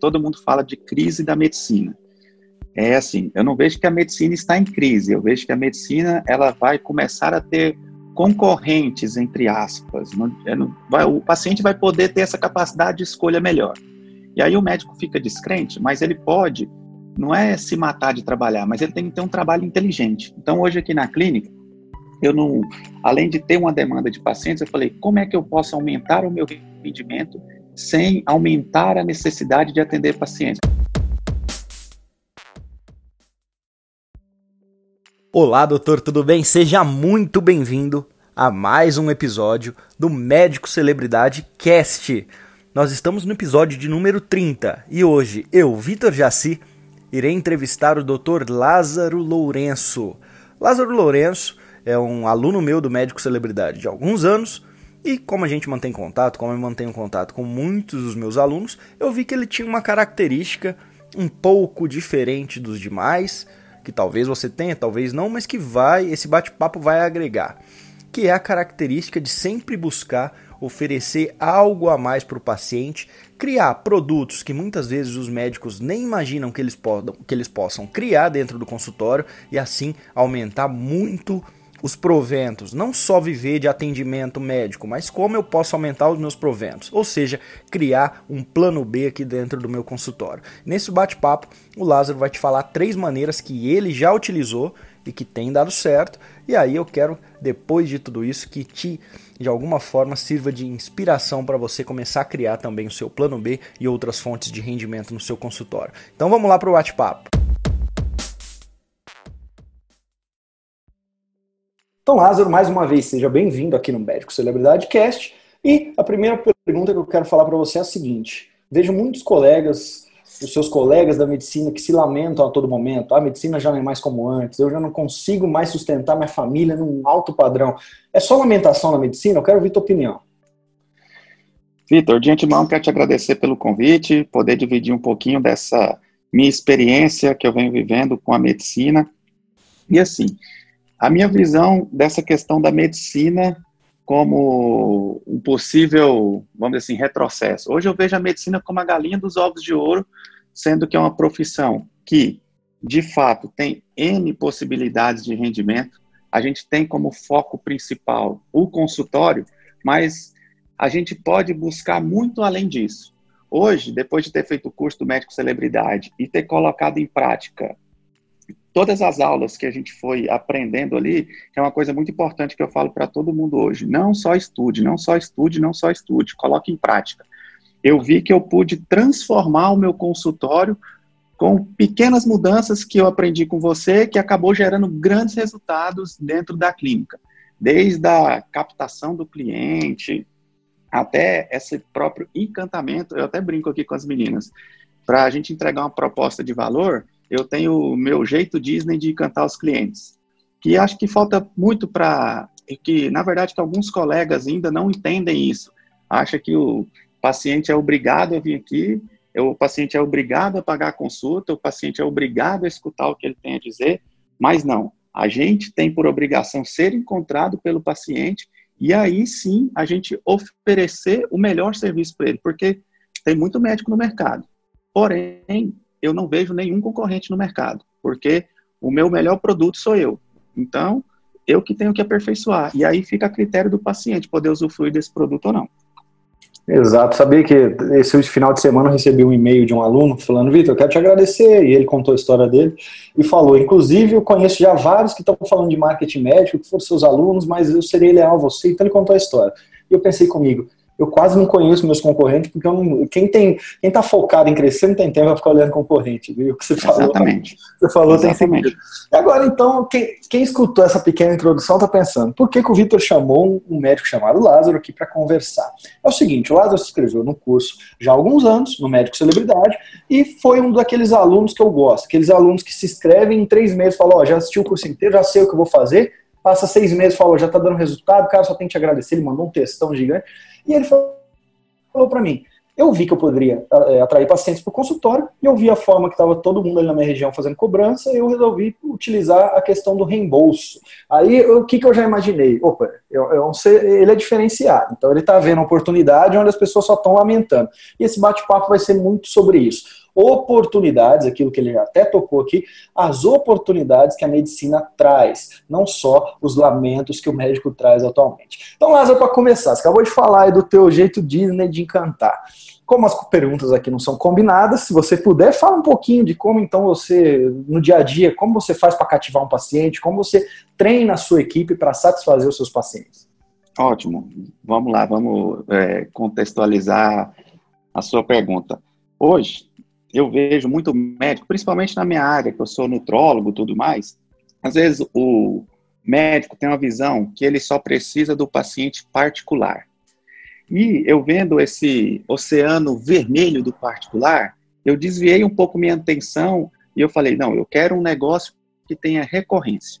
todo mundo fala de crise da medicina. É assim, eu não vejo que a medicina está em crise, eu vejo que a medicina ela vai começar a ter concorrentes, entre aspas. Não, não, vai, o paciente vai poder ter essa capacidade de escolha melhor. E aí o médico fica descrente, mas ele pode, não é se matar de trabalhar, mas ele tem que ter um trabalho inteligente. Então hoje aqui na clínica, eu não, além de ter uma demanda de pacientes, eu falei, como é que eu posso aumentar o meu rendimento sem aumentar a necessidade de atender pacientes? Olá, doutor, tudo bem? Seja muito bem-vindo a mais um episódio do Médico Celebridade Cast. Nós estamos no episódio de número 30 e hoje eu, Vitor Jaci, irei entrevistar o Dr. Lázaro Lourenço. Lázaro Lourenço é um aluno meu do Médico Celebridade de alguns anos e como a gente mantém contato, como eu mantenho contato com muitos dos meus alunos, eu vi que ele tinha uma característica um pouco diferente dos demais que talvez você tenha, talvez não, mas que vai, esse bate-papo vai agregar, que é a característica de sempre buscar oferecer algo a mais para o paciente, criar produtos que muitas vezes os médicos nem imaginam que eles, podam, que eles possam criar dentro do consultório e assim aumentar muito os proventos, não só viver de atendimento médico, mas como eu posso aumentar os meus proventos, ou seja, criar um plano B aqui dentro do meu consultório. Nesse bate-papo, o Lázaro vai te falar três maneiras que ele já utilizou e que tem dado certo, e aí eu quero, depois de tudo isso, que te, de alguma forma, sirva de inspiração para você começar a criar também o seu plano B e outras fontes de rendimento no seu consultório. Então vamos lá para o bate-papo. Então, Lázaro, mais uma vez, seja bem-vindo aqui no Médico Celebridade Cast. E a primeira pergunta que eu quero falar para você é a seguinte: vejo muitos colegas, os seus colegas da medicina, que se lamentam a todo momento. Ah, a medicina já não é mais como antes, eu já não consigo mais sustentar minha família num alto padrão. É só lamentação na medicina? Eu quero ouvir tua opinião. Vitor, de antemão, quero te agradecer pelo convite, poder dividir um pouquinho dessa minha experiência que eu venho vivendo com a medicina. E assim, a minha visão dessa questão da medicina como um possível, vamos dizer assim, retrocesso. Hoje eu vejo a medicina como a galinha dos ovos de ouro, sendo que é uma profissão que, de fato, tem N possibilidades de rendimento. A gente tem como foco principal o consultório, mas a gente pode buscar muito além disso. Hoje, depois de ter feito o curso do médico celebridade e ter colocado em prática todas as aulas que a gente foi aprendendo ali, é uma coisa muito importante que eu falo para todo mundo hoje. Não só estude, não só estude, não só estude, coloque em prática. Eu vi que eu pude transformar o meu consultório com pequenas mudanças que eu aprendi com você, que acabou gerando grandes resultados dentro da clínica. Desde a captação do cliente, até esse próprio encantamento, eu até brinco aqui com as meninas, para a gente entregar uma proposta de valor, eu tenho o meu jeito Disney de encantar os clientes, que acho que falta muito para que na verdade que alguns colegas ainda não entendem isso. Acha que o paciente é obrigado a vir aqui, o paciente é obrigado a pagar a consulta, o paciente é obrigado a escutar o que ele tem a dizer, mas não. A gente tem por obrigação ser encontrado pelo paciente e aí sim a gente oferecer o melhor serviço para ele, porque tem muito médico no mercado. Porém, eu não vejo nenhum concorrente no mercado, porque o meu melhor produto sou eu. Então, eu que tenho que aperfeiçoar. E aí fica a critério do paciente poder usufruir desse produto ou não. Exato. Sabia que esse final de semana eu recebi um e-mail de um aluno falando, Vitor, eu quero te agradecer. E ele contou a história dele e falou, inclusive, eu conheço já vários que estão falando de marketing médico, que foram seus alunos, mas eu serei leal a você. Então ele contou a história. E eu pensei comigo, eu quase não conheço meus concorrentes, porque não, quem tem quem está focado em crescer não tem tempo para ficar olhando concorrente, viu? O que você falou, Exatamente. Você falou Exatamente. tem sentido. Agora, então, quem, quem escutou essa pequena introdução está pensando, por que, que o Vitor chamou um médico chamado Lázaro aqui para conversar? É o seguinte, o Lázaro se inscreveu no curso já há alguns anos, no Médico Celebridade, e foi um daqueles alunos que eu gosto, aqueles alunos que se inscrevem em três meses, falam, ó, oh, já assisti o curso inteiro, já sei o que eu vou fazer, passa seis meses, falou, já está dando resultado, cara só tem que te agradecer, ele mandou um textão gigante, e ele falou, para mim, eu vi que eu poderia é, atrair pacientes para o consultório e eu vi a forma que estava todo mundo ali na minha região fazendo cobrança e eu resolvi utilizar a questão do reembolso. Aí o que, que eu já imaginei? Opa, eu, eu ele é diferenciado, então ele está vendo uma oportunidade onde as pessoas só estão lamentando. E esse bate-papo vai ser muito sobre isso oportunidades, aquilo que ele até tocou aqui, as oportunidades que a medicina traz, não só os lamentos que o médico traz atualmente. Então, Lázaro, para começar, você acabou de falar do teu jeito Disney de encantar. Como as perguntas aqui não são combinadas, se você puder, fala um pouquinho de como então você, no dia a dia, como você faz para cativar um paciente, como você treina a sua equipe para satisfazer os seus pacientes. Ótimo. Vamos lá, vamos é, contextualizar a sua pergunta. Hoje, eu vejo muito médico, principalmente na minha área, que eu sou nutrólogo e tudo mais, às vezes o médico tem uma visão que ele só precisa do paciente particular. E eu vendo esse oceano vermelho do particular, eu desviei um pouco minha atenção e eu falei, não, eu quero um negócio que tenha recorrência.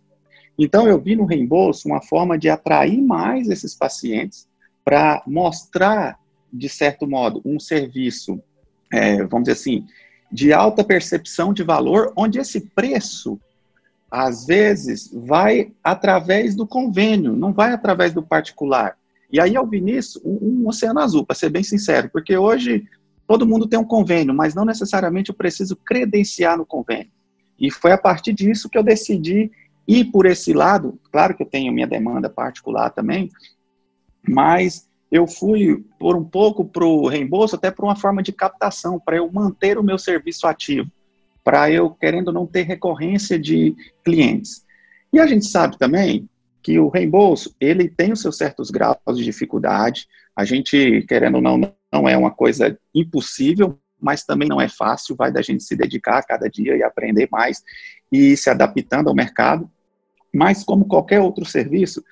Então eu vi no reembolso uma forma de atrair mais esses pacientes para mostrar, de certo modo, um serviço é, vamos dizer assim, de alta percepção de valor, onde esse preço, às vezes, vai através do convênio, não vai através do particular. E aí eu vi nisso um, um oceano azul, para ser bem sincero, porque hoje todo mundo tem um convênio, mas não necessariamente eu preciso credenciar no convênio. E foi a partir disso que eu decidi ir por esse lado. Claro que eu tenho minha demanda particular também, mas eu fui por um pouco para o reembolso, até por uma forma de captação, para eu manter o meu serviço ativo, para eu, querendo não ter recorrência de clientes. E a gente sabe também que o reembolso, ele tem os seus certos graus de dificuldade, a gente, querendo ou não, não é uma coisa impossível, mas também não é fácil, vai da gente se dedicar a cada dia e aprender mais e se adaptando ao mercado, mas como qualquer outro serviço,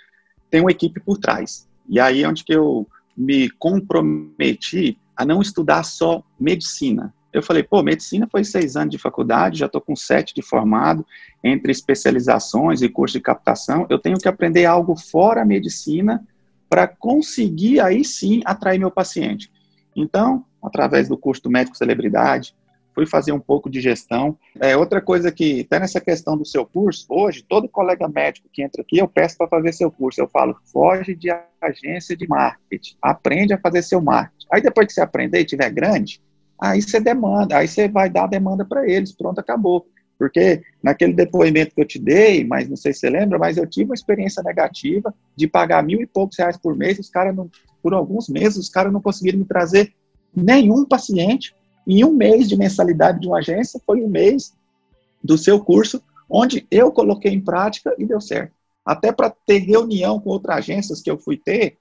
tem uma equipe por trás. E aí é onde que eu me comprometi a não estudar só medicina. Eu falei, pô, medicina foi seis anos de faculdade, já estou com sete de formado, entre especializações e curso de captação, eu tenho que aprender algo fora a medicina para conseguir aí sim atrair meu paciente. Então, através do curso do médico celebridade, fui fazer um pouco de gestão. É outra coisa que, até nessa questão do seu curso, hoje, todo colega médico que entra aqui, eu peço para fazer seu curso. Eu falo, foge de agência de marketing, aprende a fazer seu marketing. Aí depois que você aprender e tiver grande, aí você demanda, aí você vai dar a demanda para eles, pronto, acabou. Porque naquele depoimento que eu te dei, mas não sei se você lembra, mas eu tive uma experiência negativa de pagar mil e poucos reais por mês, os caras por alguns meses, os caras não conseguiram me trazer nenhum paciente em um mês de mensalidade de uma agência, foi um mês do seu curso, onde eu coloquei em prática e deu certo. Até para ter reunião com outras agências que eu fui ter,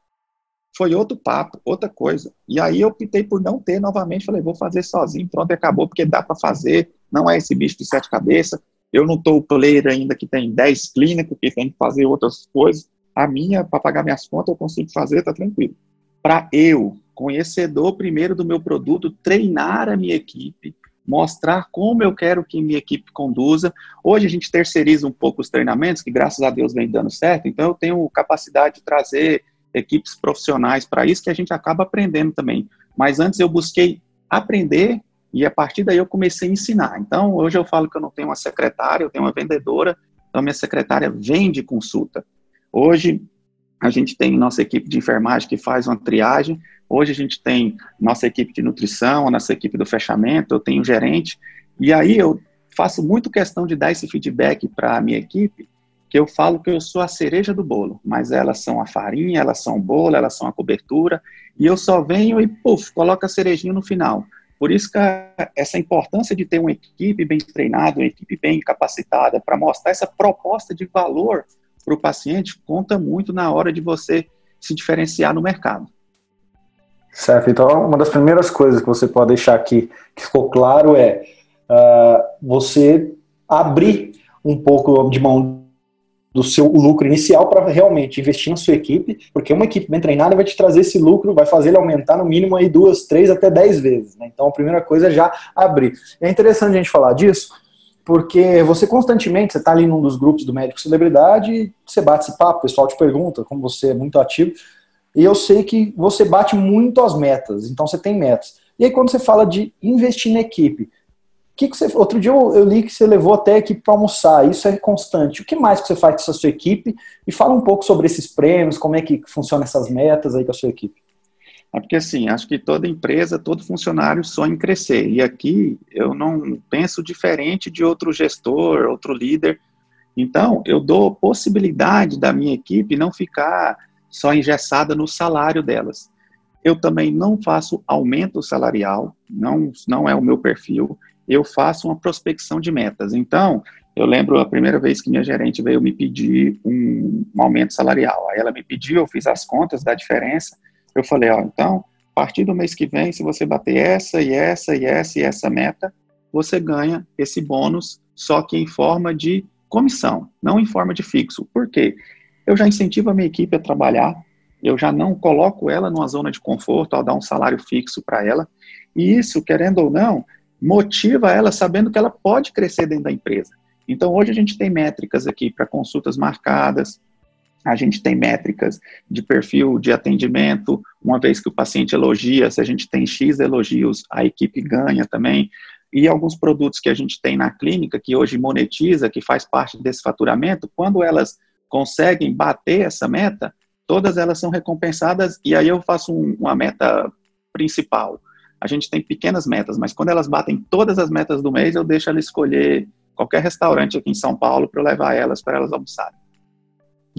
foi outro papo, outra coisa. E aí eu optei por não ter novamente, falei, vou fazer sozinho, pronto, acabou, porque dá para fazer, não é esse bicho de sete cabeças. Eu não estou o player ainda que tem dez clínicos, que tem que fazer outras coisas. A minha, para pagar minhas contas, eu consigo fazer, tá tranquilo. Para eu conhecedor primeiro do meu produto, treinar a minha equipe, mostrar como eu quero que minha equipe conduza. Hoje a gente terceiriza um pouco os treinamentos, que graças a Deus vem dando certo, então eu tenho capacidade de trazer equipes profissionais para isso que a gente acaba aprendendo também. Mas antes eu busquei aprender e a partir daí eu comecei a ensinar. Então hoje eu falo que eu não tenho uma secretária, eu tenho uma vendedora, então minha secretária vende consulta. Hoje a gente tem nossa equipe de enfermagem que faz uma triagem, Hoje a gente tem nossa equipe de nutrição, nossa equipe do fechamento, eu tenho gerente, e aí eu faço muito questão de dar esse feedback para a minha equipe, que eu falo que eu sou a cereja do bolo, mas elas são a farinha, elas são o bolo, elas são a cobertura, e eu só venho e, puf, coloco a cerejinha no final. Por isso que essa importância de ter uma equipe bem treinada, uma equipe bem capacitada, para mostrar essa proposta de valor para o paciente, conta muito na hora de você se diferenciar no mercado. Certo, então uma das primeiras coisas que você pode deixar aqui que ficou claro é uh, você abrir um pouco de mão do seu lucro inicial para realmente investir na sua equipe, porque uma equipe bem treinada vai te trazer esse lucro, vai fazer ele aumentar no mínimo aí duas, três até dez vezes. Né? Então a primeira coisa é já abrir. É interessante a gente falar disso, porque você constantemente, você está ali num dos grupos do Médico Celebridade, você bate esse papo, o pessoal te pergunta, como você é muito ativo, e eu sei que você bate muito as metas, então você tem metas. E aí, quando você fala de investir na equipe, que, que você, outro dia eu, eu, li que você levou até a equipe para almoçar, isso é constante. O que mais que você faz com a sua equipe? E fala um pouco sobre esses prêmios, como é que funcionam essas metas aí com a sua equipe. É porque assim, acho que toda empresa, todo funcionário sonha em crescer. E aqui eu não penso diferente de outro gestor, outro líder. Então, eu dou possibilidade da minha equipe não ficar só engessada no salário delas. Eu também não faço aumento salarial, não, não é o meu perfil eu faço uma prospecção de metas. Então, eu lembro a primeira vez que minha gerente veio me pedir um, um aumento salarial. Aí ela me pediu, eu fiz as contas da diferença. Eu falei, ó, então, a partir do mês que vem, se você bater essa e essa e essa e essa meta, você ganha esse bônus, só que em forma de comissão, não em forma de fixo. Por quê? Eu já incentivo a minha equipe a trabalhar, eu já não coloco ela numa zona de conforto ao dar um salário fixo para ela. E isso, querendo ou não, motiva ela sabendo que ela pode crescer dentro da empresa. Então, hoje a gente tem métricas aqui para consultas marcadas, a gente tem métricas de perfil de atendimento, uma vez que o paciente elogia, se a gente tem X elogios, a equipe ganha também. E alguns produtos que a gente tem na clínica, que hoje monetiza, que faz parte desse faturamento, quando elas conseguem bater essa meta, todas elas são recompensadas, e aí eu faço um, uma meta principal a gente tem pequenas metas, mas quando elas batem todas as metas do mês, eu deixo ela escolher qualquer restaurante aqui em São Paulo para eu levar elas para elas almoçarem.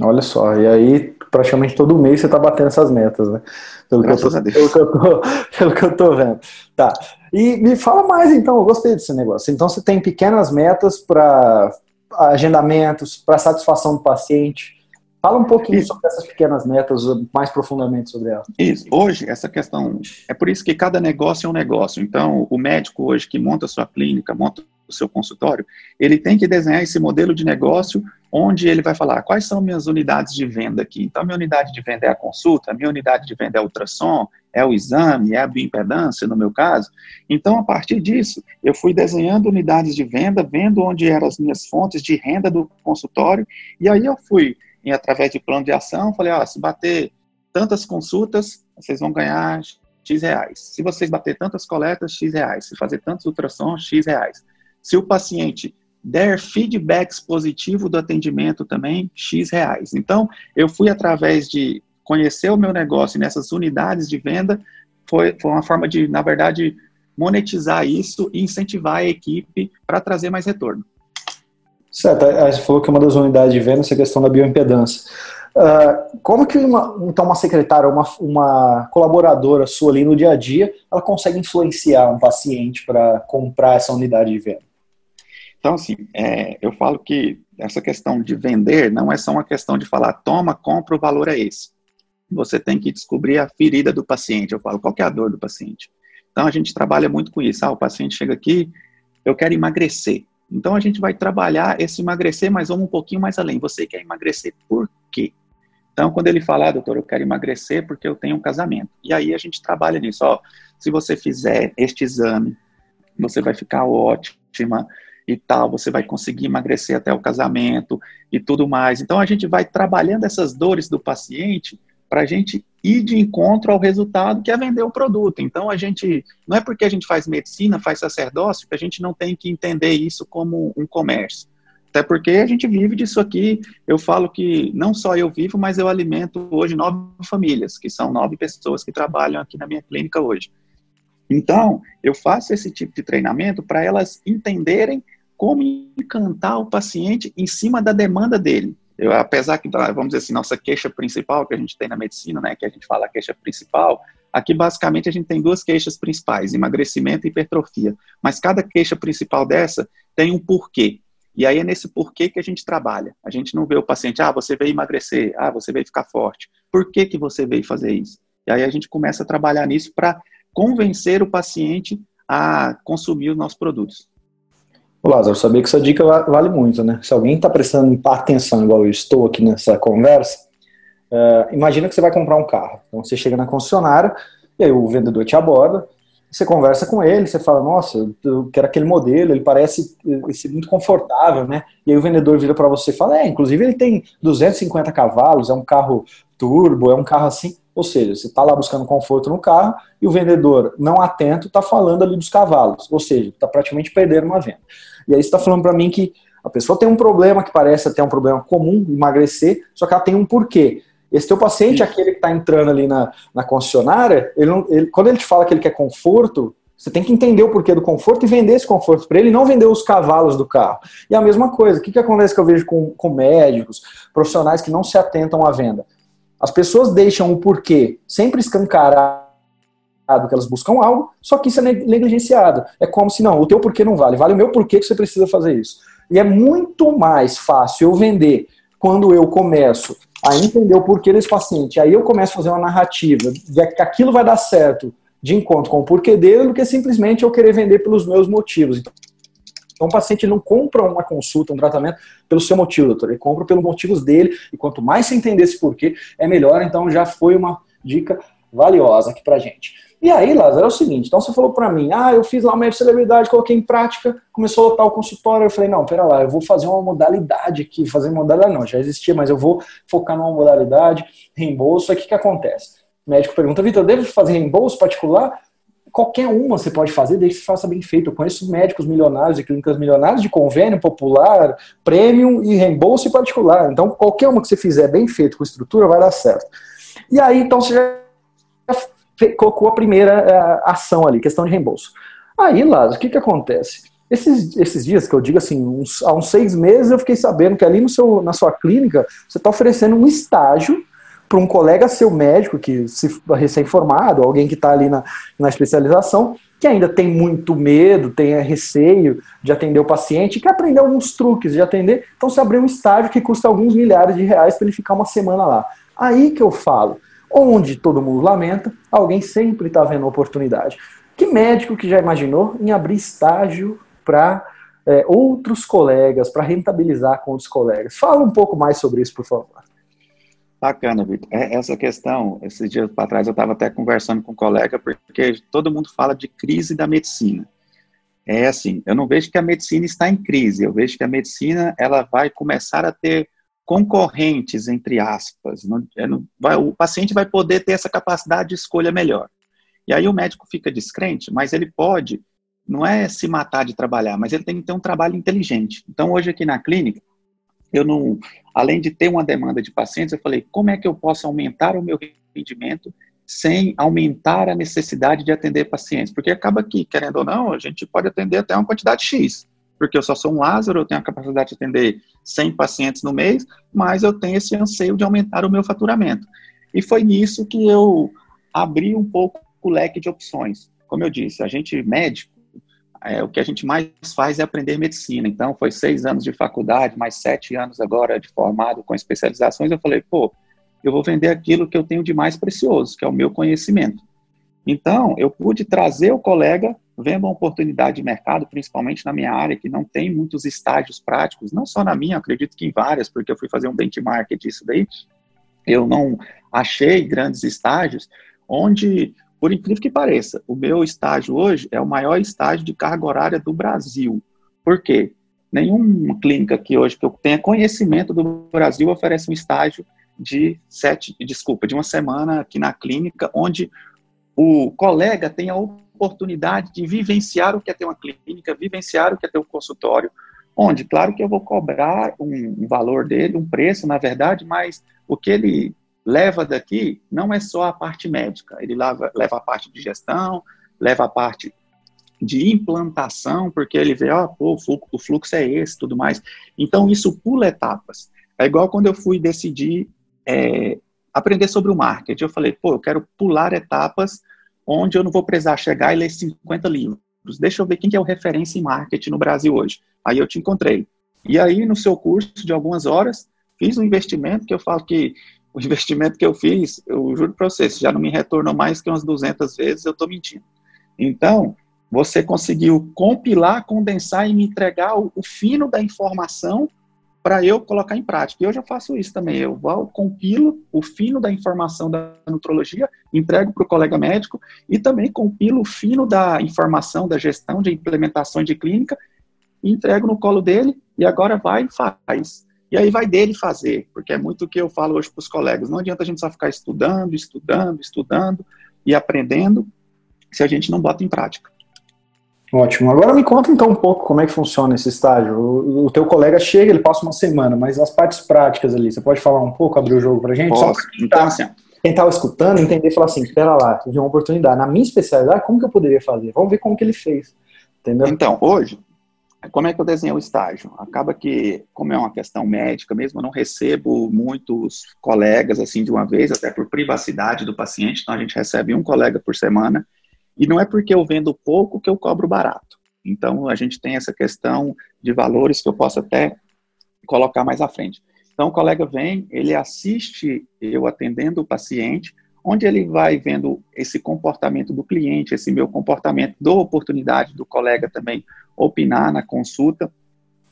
Olha só, e aí praticamente todo mês você está batendo essas metas, né? Pelo que, tô, pelo, que tô, pelo que, eu tô, vendo. Tá. E me fala mais então, eu gostei desse negócio. Então você tem pequenas metas para agendamentos, para satisfação do paciente, Fala um pouquinho isso. sobre essas pequenas metas, mais profundamente sobre elas. Isso. Hoje, essa questão, é por isso que cada negócio é um negócio. Então, o médico hoje que monta a sua clínica, monta o seu consultório, ele tem que desenhar esse modelo de negócio onde ele vai falar quais são minhas unidades de venda aqui. Então, minha unidade de venda é a consulta, minha unidade de venda é o ultrassom, é o exame, é a bioimpedância, no meu caso. Então, a partir disso, eu fui desenhando unidades de venda, vendo onde eram as minhas fontes de renda do consultório, e aí eu fui e através de plano de ação, falei, ó, se bater tantas consultas, vocês vão ganhar X reais. Se vocês bater tantas coletas, X reais. Se fazer tantos ultrassons, X reais. Se o paciente der feedbacks positivo do atendimento também, X reais. Então, eu fui através de conhecer o meu negócio nessas unidades de venda, foi, foi uma forma de, na verdade, monetizar isso e incentivar a equipe para trazer mais retorno. Certo, você falou que uma das unidades de venda é a questão da bioimpedância. Uh, como que uma, então uma secretária, uma, uma colaboradora sua ali no dia a dia, ela consegue influenciar um paciente para comprar essa unidade de venda? Então, assim, é, eu falo que essa questão de vender não é só uma questão de falar, toma, compra, o valor é esse. Você tem que descobrir a ferida do paciente. Eu falo, qual é a dor do paciente? Então, a gente trabalha muito com isso. Ah, o paciente chega aqui, eu quero emagrecer. Então a gente vai trabalhar esse emagrecer, mas vamos um pouquinho mais além. Você quer emagrecer por quê? Então, quando ele falar, ah, doutor, eu quero emagrecer porque eu tenho um casamento. E aí a gente trabalha nisso. Ó, se você fizer este exame, você vai ficar ótima e tal, você vai conseguir emagrecer até o casamento e tudo mais. Então, a gente vai trabalhando essas dores do paciente para a gente ir de encontro ao resultado que é vender o produto. Então, a gente, não é porque a gente faz medicina, faz sacerdócio, que a gente não tem que entender isso como um comércio. Até porque a gente vive disso aqui. Eu falo que não só eu vivo, mas eu alimento hoje nove famílias, que são nove pessoas que trabalham aqui na minha clínica hoje. Então, eu faço esse tipo de treinamento para elas entenderem como encantar o paciente em cima da demanda dele. Eu, apesar que, vamos dizer assim, nossa queixa principal que a gente tem na medicina, né, que a gente fala a queixa principal, aqui basicamente a gente tem duas queixas principais, emagrecimento e hipertrofia. Mas cada queixa principal dessa tem um porquê. E aí é nesse porquê que a gente trabalha. A gente não vê o paciente, ah, você veio emagrecer, ah, você veio ficar forte. Por que, que você veio fazer isso? E aí a gente começa a trabalhar nisso para convencer o paciente a consumir os nossos produtos. Ô Lázaro, sabia que essa dica vale muito, né? Se alguém está prestando atenção, igual eu estou aqui nessa conversa, uh, imagina que você vai comprar um carro. Então você chega na concessionária, e aí o vendedor te aborda, você conversa com ele, você fala, nossa, eu quero aquele modelo, ele parece ser muito confortável, né? E aí o vendedor vira para você e fala, é, inclusive ele tem 250 cavalos, é um carro turbo, é um carro assim. Ou seja, você está lá buscando conforto no carro e o vendedor, não atento, está falando ali dos cavalos. Ou seja, está praticamente perdendo uma venda. E aí você está falando para mim que a pessoa tem um problema que parece até um problema comum, emagrecer, só que ela tem um porquê. Esse teu paciente, aquele que está entrando ali na, na concessionária, ele não, ele, quando ele te fala que ele quer conforto, você tem que entender o porquê do conforto e vender esse conforto para ele, não vender os cavalos do carro. E a mesma coisa, o que, que acontece que eu vejo com, com médicos, profissionais que não se atentam à venda? As pessoas deixam o porquê sempre escancarado que elas buscam algo, só que isso é negligenciado. É como se, não, o teu porquê não vale, vale o meu porquê que você precisa fazer isso. E é muito mais fácil eu vender quando eu começo a entender o porquê desse paciente, aí eu começo a fazer uma narrativa de que aquilo vai dar certo de encontro com o porquê dele, do que simplesmente eu querer vender pelos meus motivos. Então, o paciente não compra uma consulta, um tratamento pelo seu motivo, doutor. Ele compra pelos motivos dele, e quanto mais você entender esse porquê, é melhor. Então, já foi uma dica valiosa aqui pra gente. E aí, Lázaro, é o seguinte, então você falou para mim, ah, eu fiz lá uma celebridade, coloquei em prática, começou a lotar o consultório, eu falei, não, pera lá, eu vou fazer uma modalidade aqui, fazer modalidade não, já existia, mas eu vou focar numa modalidade, reembolso, aí o que que acontece? O médico pergunta, Vitor, devo fazer reembolso particular? Qualquer uma você pode fazer, desde que faça bem feito. Eu conheço médicos milionários e clínicas milionárias de convênio popular, premium e reembolso particular. Então, qualquer uma que você fizer bem feito, com estrutura, vai dar certo. E aí, então, você já colocou a primeira eh, ação ali, questão de reembolso. Aí, Lázaro, o que, que acontece? Esses, esses dias que eu digo assim, uns, há uns seis meses eu fiquei sabendo que ali no seu, na sua clínica você está oferecendo um estágio para um colega seu médico, que se recém-formado, alguém que está ali na, na especialização, que ainda tem muito medo, tem receio de atender o paciente, quer aprender alguns truques de atender, então você abriu um estágio que custa alguns milhares de reais para ele ficar uma semana lá. Aí que eu falo, onde todo mundo lamenta, alguém sempre está vendo oportunidade. Que médico que já imaginou em abrir estágio para é, outros colegas, para rentabilizar com outros colegas? Fala um pouco mais sobre isso, por favor. Bacana, Vitor. É, essa questão, esses dias para trás eu estava até conversando com um colega, porque todo mundo fala de crise da medicina. É assim, eu não vejo que a medicina está em crise, eu vejo que a medicina ela vai começar a ter concorrentes, entre aspas. Não, é, não, vai, o paciente vai poder ter essa capacidade de escolha melhor. E aí o médico fica descrente, mas ele pode, não é se matar de trabalhar, mas ele tem que ter um trabalho inteligente. Então, hoje aqui na clínica, eu não, além de ter uma demanda de pacientes, eu falei, como é que eu posso aumentar o meu rendimento sem aumentar a necessidade de atender pacientes? Porque acaba que, querendo ou não, a gente pode atender até uma quantidade X porque eu só sou um Lázaro, eu tenho a capacidade de atender 100 pacientes no mês, mas eu tenho esse anseio de aumentar o meu faturamento. E foi nisso que eu abri um pouco o leque de opções. Como eu disse, a gente médico, é, o que a gente mais faz é aprender medicina. Então, foi seis anos de faculdade, mais sete anos agora de formado com especializações. Eu falei, pô, eu vou vender aquilo que eu tenho de mais precioso, que é o meu conhecimento. Então, eu pude trazer o colega vendo uma oportunidade de mercado, principalmente na minha área, que não tem muitos estágios práticos, não só na minha, acredito que em várias, porque eu fui fazer um benchmark disso daí, eu não achei grandes estágios, onde, por incrível que pareça, o meu estágio hoje é o maior estágio de carga horária do Brasil. Por quê? Nenhuma clínica que hoje que eu tenha conhecimento do Brasil oferece um estágio de sete, desculpa, de uma semana aqui na clínica, onde o colega tem a oportunidade de vivenciar o que é ter uma clínica, vivenciar o que é ter um consultório, onde, claro que eu vou cobrar um valor dele, um preço, na verdade, mas o que ele leva daqui não é só a parte médica, ele leva, leva a parte de gestão, leva a parte de implantação, porque ele vê, ó, oh, o, fluxo, é esse, tudo mais. Então, isso pula etapas. É igual quando eu fui decidir é, aprender sobre o marketing. Eu falei, pô, eu quero pular etapas onde eu não vou precisar chegar e ler 50 livros. Deixa eu ver quem que é o referência em marketing no Brasil hoje. Aí eu te encontrei. E aí, no seu curso de algumas horas, fiz um investimento que eu falo que o investimento que eu fiz, eu juro para você, se já não me retornou mais que umas 200 vezes, eu estou mentindo. Então, você conseguiu compilar, condensar e me entregar o, o fino da informação para eu colocar em prática. E eu já faço isso também. Eu vou, compilo o fino da informação da nutrologia, entrego para o colega médico e também compilo o fino da informação da gestão de implementação de clínica, entrego no colo dele e agora vai e faz. E aí vai dele fazer, porque é muito o que eu falo hoje para os colegas. Não adianta a gente só ficar estudando, estudando, estudando e aprendendo se a gente não bota em prática. Ótimo. Agora me conta então um pouco como é que funciona esse estágio. O, o teu colega chega, ele passa uma semana, mas as partes práticas ali, você pode falar um pouco, abrir o jogo para a gente? Posso. Só então, assim, quem estava escutando, entender e falar assim, espera lá, tive uma oportunidade. Na minha especialidade, como que eu poderia fazer? Vamos ver como que ele fez. Entendeu? Então, hoje, como é que eu desenho o estágio? Acaba que, como é uma questão médica mesmo, eu não recebo muitos colegas assim de uma vez, até por privacidade do paciente, então a gente recebe um colega por semana, e não é porque eu vendo pouco que eu cobro barato. Então, a gente tem essa questão de valores que eu posso até colocar mais à frente. Então, o colega vem, ele assiste eu atendendo o paciente, onde ele vai vendo esse comportamento do cliente, esse meu comportamento, dou oportunidade do colega também opinar na consulta,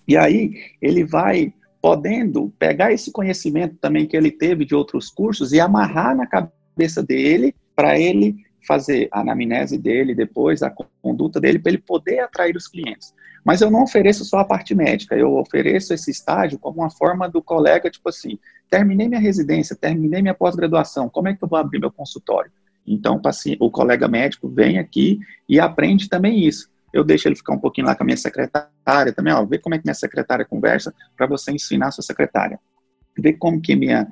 e aí ele vai podendo pegar esse conhecimento também que ele teve de outros cursos e amarrar na cabeça dele para ele fazer a anamnese dele depois, a conduta dele, para ele poder atrair os clientes. Mas eu não ofereço só a parte médica, eu ofereço esse estágio como uma forma do colega, tipo assim, terminei minha residência, terminei minha pós-graduação, como é que eu vou abrir meu consultório? Então, o colega médico vem aqui e aprende também isso. Eu deixo ele ficar um pouquinho lá com a minha secretária também, ó, ver como é que minha secretária conversa para você ensinar a sua secretária. Ver como que minha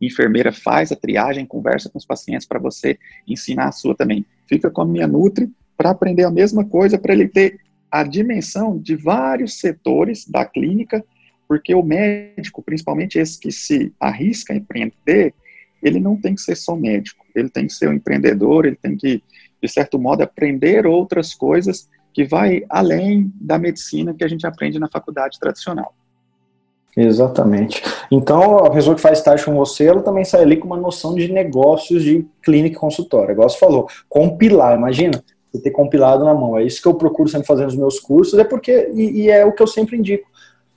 enfermeira faz a triagem, conversa com os pacientes para você ensinar a sua também. Fica com a minha Nutri para aprender a mesma coisa, para ele ter a dimensão de vários setores da clínica, porque o médico, principalmente esse que se arrisca a empreender, ele não tem que ser só médico, ele tem que ser um empreendedor, ele tem que, de certo modo, aprender outras coisas que vai além da medicina que a gente aprende na faculdade tradicional. Exatamente. Então, a pessoa que faz estágio com você, ela também sai ali com uma noção de negócios de clínica e consultório. Igual você falou, compilar, imagina, você ter compilado na mão. É isso que eu procuro sempre fazer nos meus cursos, é porque, e, e é o que eu sempre indico.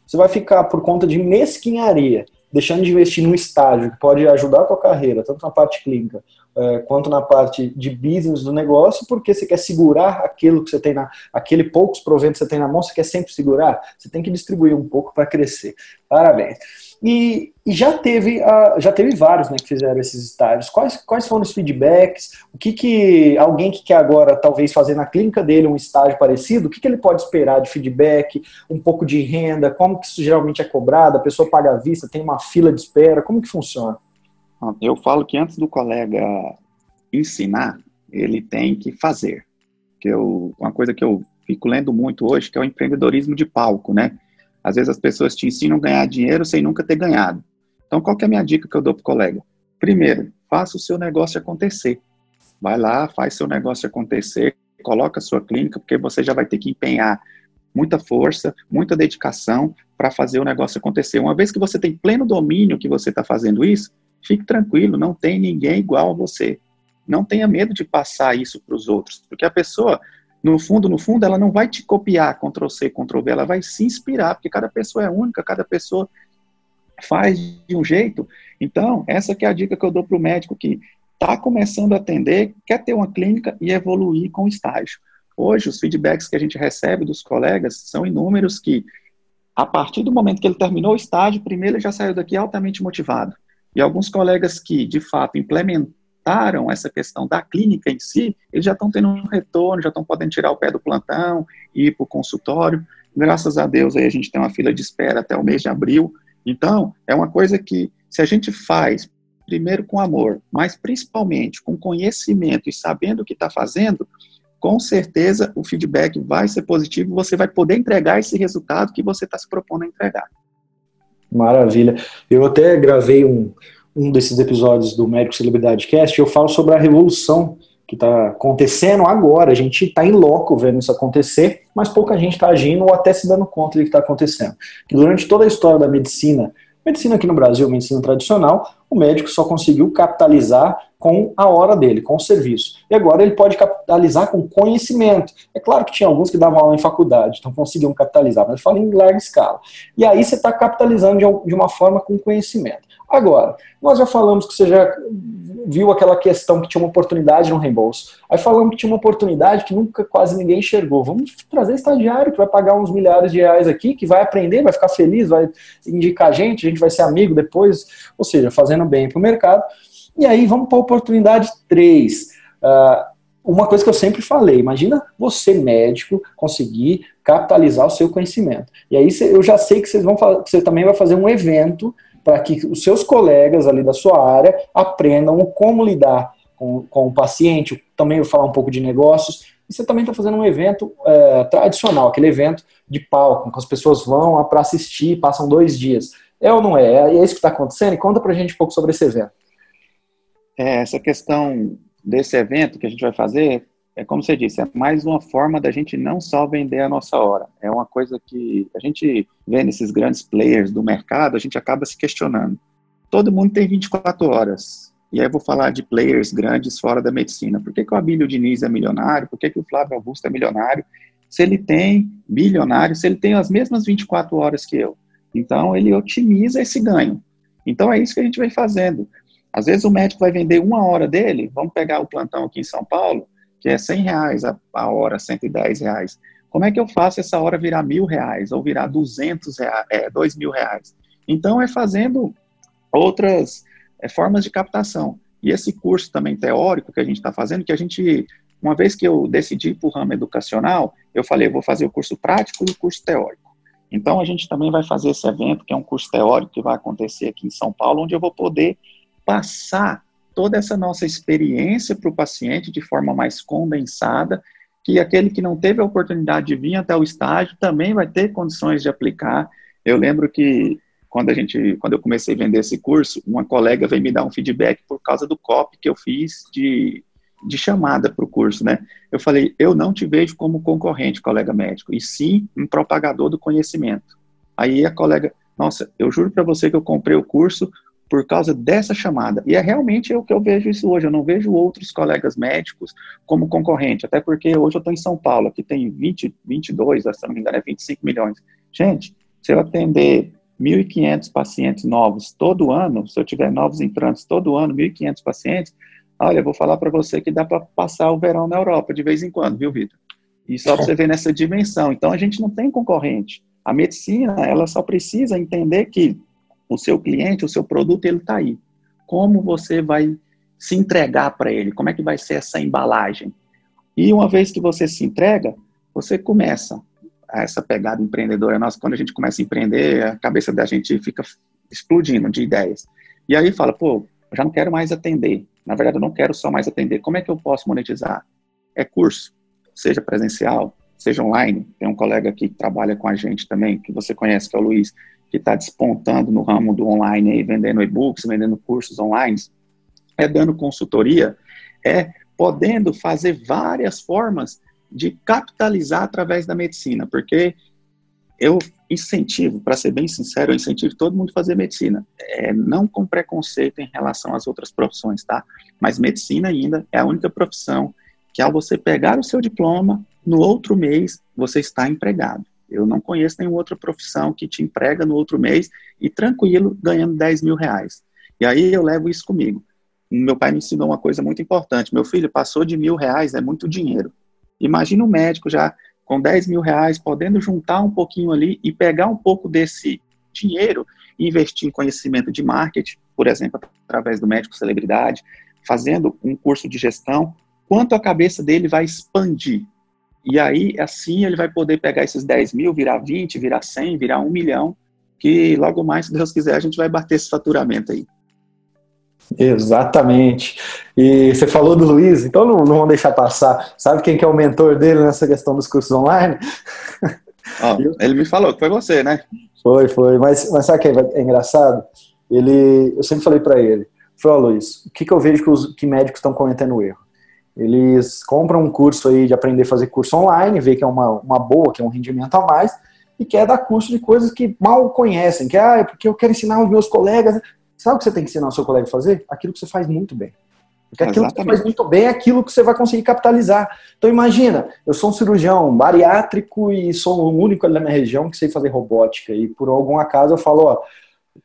Você vai ficar por conta de mesquinharia, deixando de investir num estágio que pode ajudar a tua carreira, tanto na parte clínica é, quanto na parte de business do negócio, porque você quer segurar aquilo que você tem na, aquele poucos proventos que você tem na mão, você quer sempre segurar, você tem que distribuir um pouco para crescer. Parabéns. E, e, já teve já teve vários né, que fizeram esses estágios. Quais, quais foram os feedbacks? O que, que alguém que quer agora talvez fazer na clínica dele um estágio parecido, o que, que ele pode esperar de feedback, um pouco de renda, como que isso geralmente é cobrado, a pessoa paga à vista, tem uma fila de espera, como que funciona? Eu falo que antes do colega ensinar, ele tem que fazer. Que eu, uma coisa que eu fico lendo muito hoje, que é o empreendedorismo de palco, né? Às vezes as pessoas te ensinam a ganhar dinheiro sem nunca ter ganhado. Então, qual é a minha dica que eu dou para o colega? Primeiro, faça o seu negócio acontecer. Vai lá, faz seu negócio acontecer, coloca a sua clínica, porque você já vai ter que empenhar muita força, muita dedicação para fazer o negócio acontecer. Uma vez que você tem pleno domínio que você está fazendo isso, fique tranquilo, não tem ninguém igual a você. Não tenha medo de passar isso para os outros, porque a pessoa no fundo, no fundo, ela não vai te copiar Ctrl C, Ctrl V, ela vai se inspirar, porque cada pessoa é única, cada pessoa faz de um jeito. Então, essa que é a dica que eu dou para o médico que está começando a atender, quer ter uma clínica e evoluir com o estágio. Hoje, os feedbacks que a gente recebe dos colegas são inúmeros que, a partir do momento que ele terminou o estágio, primeiro ele já saiu daqui altamente motivado. E alguns colegas que, de fato, implementam trataram essa questão da clínica em si, eles já estão tendo um retorno, já estão podendo tirar o pé do plantão, ir para o consultório. Graças a Deus aí a gente tem uma fila de espera até o mês de abril. Então, é uma coisa que, se a gente faz, primeiro com amor, mas principalmente com conhecimento e sabendo o que está fazendo, com certeza o feedback vai ser positivo, você vai poder entregar esse resultado que você está se propondo a entregar. Maravilha. Eu até gravei um, um desses episódios do Médico Celebridade Cast, eu falo sobre a revolução que está acontecendo agora. A gente está em loco vendo isso acontecer, mas pouca gente está agindo ou até se dando conta do que está acontecendo. Que durante toda a história da medicina, medicina aqui no Brasil, medicina tradicional, o médico só conseguiu capitalizar com a hora dele, com o serviço. E agora ele pode capitalizar com conhecimento. É claro que tinha alguns que davam aula em faculdade, então conseguiam capitalizar, mas eu falo em larga escala. E aí você está capitalizando de uma forma com conhecimento. Agora, nós já falamos que você já viu aquela questão que tinha uma oportunidade no reembolso. Aí falamos que tinha uma oportunidade que nunca quase ninguém enxergou. Vamos trazer estagiário que vai pagar uns milhares de reais aqui, que vai aprender, vai ficar feliz, vai indicar a gente, a gente vai ser amigo depois, ou seja, fazendo bem para o mercado. E aí vamos para a oportunidade 3. Uh, uma coisa que eu sempre falei, imagina você, médico, conseguir capitalizar o seu conhecimento. E aí eu já sei que vocês vão que você também vai fazer um evento para que os seus colegas ali da sua área aprendam como lidar com, com o paciente, também vou falar um pouco de negócios. E você também está fazendo um evento é, tradicional, aquele evento de palco, que as pessoas vão para assistir, passam dois dias. É ou não é? É isso que está acontecendo? E conta para a gente um pouco sobre esse evento. É, essa questão desse evento que a gente vai fazer, é como você disse, é mais uma forma da gente não só vender a nossa hora. É uma coisa que a gente vê nesses grandes players do mercado, a gente acaba se questionando. Todo mundo tem 24 horas. E aí eu vou falar de players grandes fora da medicina. Por que, que o Abílio Diniz é milionário? Por que, que o Flávio Augusto é milionário? Se ele tem bilionário, se ele tem as mesmas 24 horas que eu. Então, ele otimiza esse ganho. Então, é isso que a gente vem fazendo. Às vezes o médico vai vender uma hora dele, vamos pegar o plantão aqui em São Paulo, que é 100 reais a, a hora, 110 reais. Como é que eu faço essa hora virar mil reais ou virar 200 reais, é, dois mil reais? Então é fazendo outras é, formas de captação. E esse curso também teórico que a gente está fazendo, que a gente, uma vez que eu decidi para o ramo educacional, eu falei, vou fazer o curso prático e o curso teórico. Então a gente também vai fazer esse evento, que é um curso teórico que vai acontecer aqui em São Paulo, onde eu vou poder passar toda essa nossa experiência para o paciente de forma mais condensada, que aquele que não teve a oportunidade de vir até o estágio também vai ter condições de aplicar. Eu lembro que quando a gente, quando eu comecei a vender esse curso, uma colega veio me dar um feedback por causa do copy que eu fiz de, de chamada para o curso, né? Eu falei, eu não te vejo como concorrente, colega médico, e sim um propagador do conhecimento. Aí a colega, nossa, eu juro para você que eu comprei o curso por causa dessa chamada. E é realmente o que eu vejo isso hoje. Eu não vejo outros colegas médicos como concorrente, até porque hoje eu estou em São Paulo, aqui tem 20, 22, se não me engano, é 25 milhões. Gente, se eu atender 1.500 pacientes novos todo ano, se eu tiver novos entrantes todo ano, 1.500 pacientes, olha, eu vou falar para você que dá para passar o verão na Europa de vez em quando, viu, Vitor? E só para você ver nessa dimensão. Então, a gente não tem concorrente. A medicina, ela só precisa entender que o seu cliente, o seu produto, ele está aí. Como você vai se entregar para ele? Como é que vai ser essa embalagem? E uma vez que você se entrega, você começa essa pegada empreendedora nossa. Quando a gente começa a empreender, a cabeça da gente fica explodindo de ideias. E aí fala, pô, já não quero mais atender. Na verdade, eu não quero só mais atender. Como é que eu posso monetizar? É curso, seja presencial, seja online. Tem um colega aqui que trabalha com a gente também, que você conhece, que é o Luiz que está despontando no ramo do online, aí, vendendo e-books, vendendo cursos online, é dando consultoria, é podendo fazer várias formas de capitalizar através da medicina, porque eu incentivo, para ser bem sincero, eu incentivo todo mundo a fazer medicina, é, não com preconceito em relação às outras profissões, tá? Mas medicina ainda é a única profissão que ao você pegar o seu diploma, no outro mês você está empregado. Eu não conheço nenhuma outra profissão que te emprega no outro mês e tranquilo ganhando 10 mil reais. E aí eu levo isso comigo. Meu pai me ensinou uma coisa muito importante. Meu filho passou de mil reais, é muito dinheiro. Imagina um médico já com 10 mil reais, podendo juntar um pouquinho ali e pegar um pouco desse dinheiro e investir em conhecimento de marketing, por exemplo, através do médico celebridade, fazendo um curso de gestão, quanto a cabeça dele vai expandir. E aí, assim, ele vai poder pegar esses 10 mil, virar 20, virar 100, virar 1 milhão, que logo mais, se Deus quiser, a gente vai bater esse faturamento aí. Exatamente. E você falou do Luiz, então não, não vamos deixar passar. Sabe quem que é o mentor dele nessa questão dos cursos online? Oh, ele me falou que foi você, né? Foi, foi. Mas, mas sabe o que é, é engraçado? Ele, eu sempre falei para ele, falei, oh, Luiz, o que, que eu vejo que, os, que médicos estão cometendo erro? Eles compram um curso aí de aprender a fazer curso online, vê que é uma, uma boa, que é um rendimento a mais, e quer dar curso de coisas que mal conhecem, que ah, é porque eu quero ensinar os meus colegas. Sabe o que você tem que ensinar o seu colega a fazer? Aquilo que você faz muito bem. Porque aquilo Exatamente. que você faz muito bem é aquilo que você vai conseguir capitalizar. Então imagina, eu sou um cirurgião bariátrico e sou o único ali na minha região que sei fazer robótica. E por algum acaso eu falo, ó,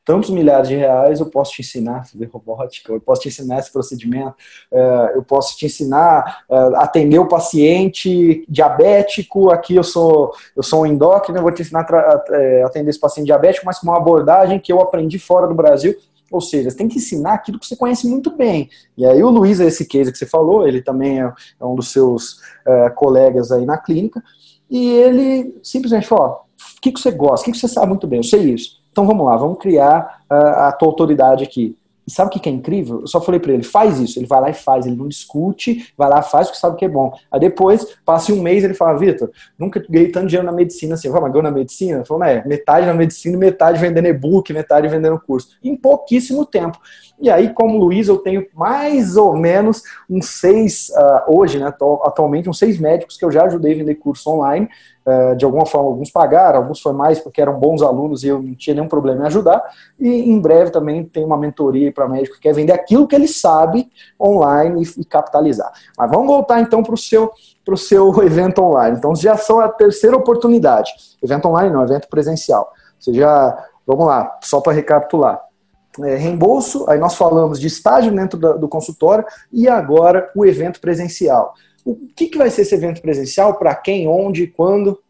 tantos milhares de reais, eu posso te ensinar a fazer robótica, eu posso te ensinar esse procedimento, é, eu posso te ensinar a é, atender o paciente diabético, aqui eu sou, eu sou um endócrino, eu vou te ensinar a é, atender esse paciente diabético, mas com uma abordagem que eu aprendi fora do Brasil, ou seja, você tem que ensinar aquilo que você conhece muito bem. E aí o Luiz, esse case que você falou, ele também é, um dos seus colegas aí na clínica, e ele simplesmente falou, o que, que você gosta, o que, que você sabe muito bem, eu sei isso então vamos lá, vamos criar a, a tua autoridade aqui. E sabe o que, é incrível? Eu só falei para ele, faz isso. Ele vai lá e faz, ele não discute, vai lá, faz porque sabe que é bom. Aí depois, passa um mês, ele fala, Vitor, nunca ganhei tanto dinheiro na medicina assim. Mas ganhou na medicina? Falou, é, metade na medicina metade vendendo e-book, metade vendendo curso. Em pouquíssimo tempo. E aí, como Luiz, eu tenho mais ou menos uns seis, uh, hoje, né, atualmente, uns seis médicos que eu já ajudei a vender curso online. Uh, de alguma forma, alguns pagaram, alguns foi mais porque eram bons alunos e eu não tinha nenhum problema em ajudar. E em breve também tem uma mentoria para médico que quer vender aquilo que ele sabe online e, capitalizar. Mas vamos voltar então para o seu para o seu evento online. Então, já são a terceira oportunidade. Evento online não, evento presencial. Você já, vamos lá, só para recapitular é, reembolso, aí nós falamos de estágio dentro do, do consultório e agora o evento presencial. O que, que vai ser esse evento presencial? Para quem, onde, quando?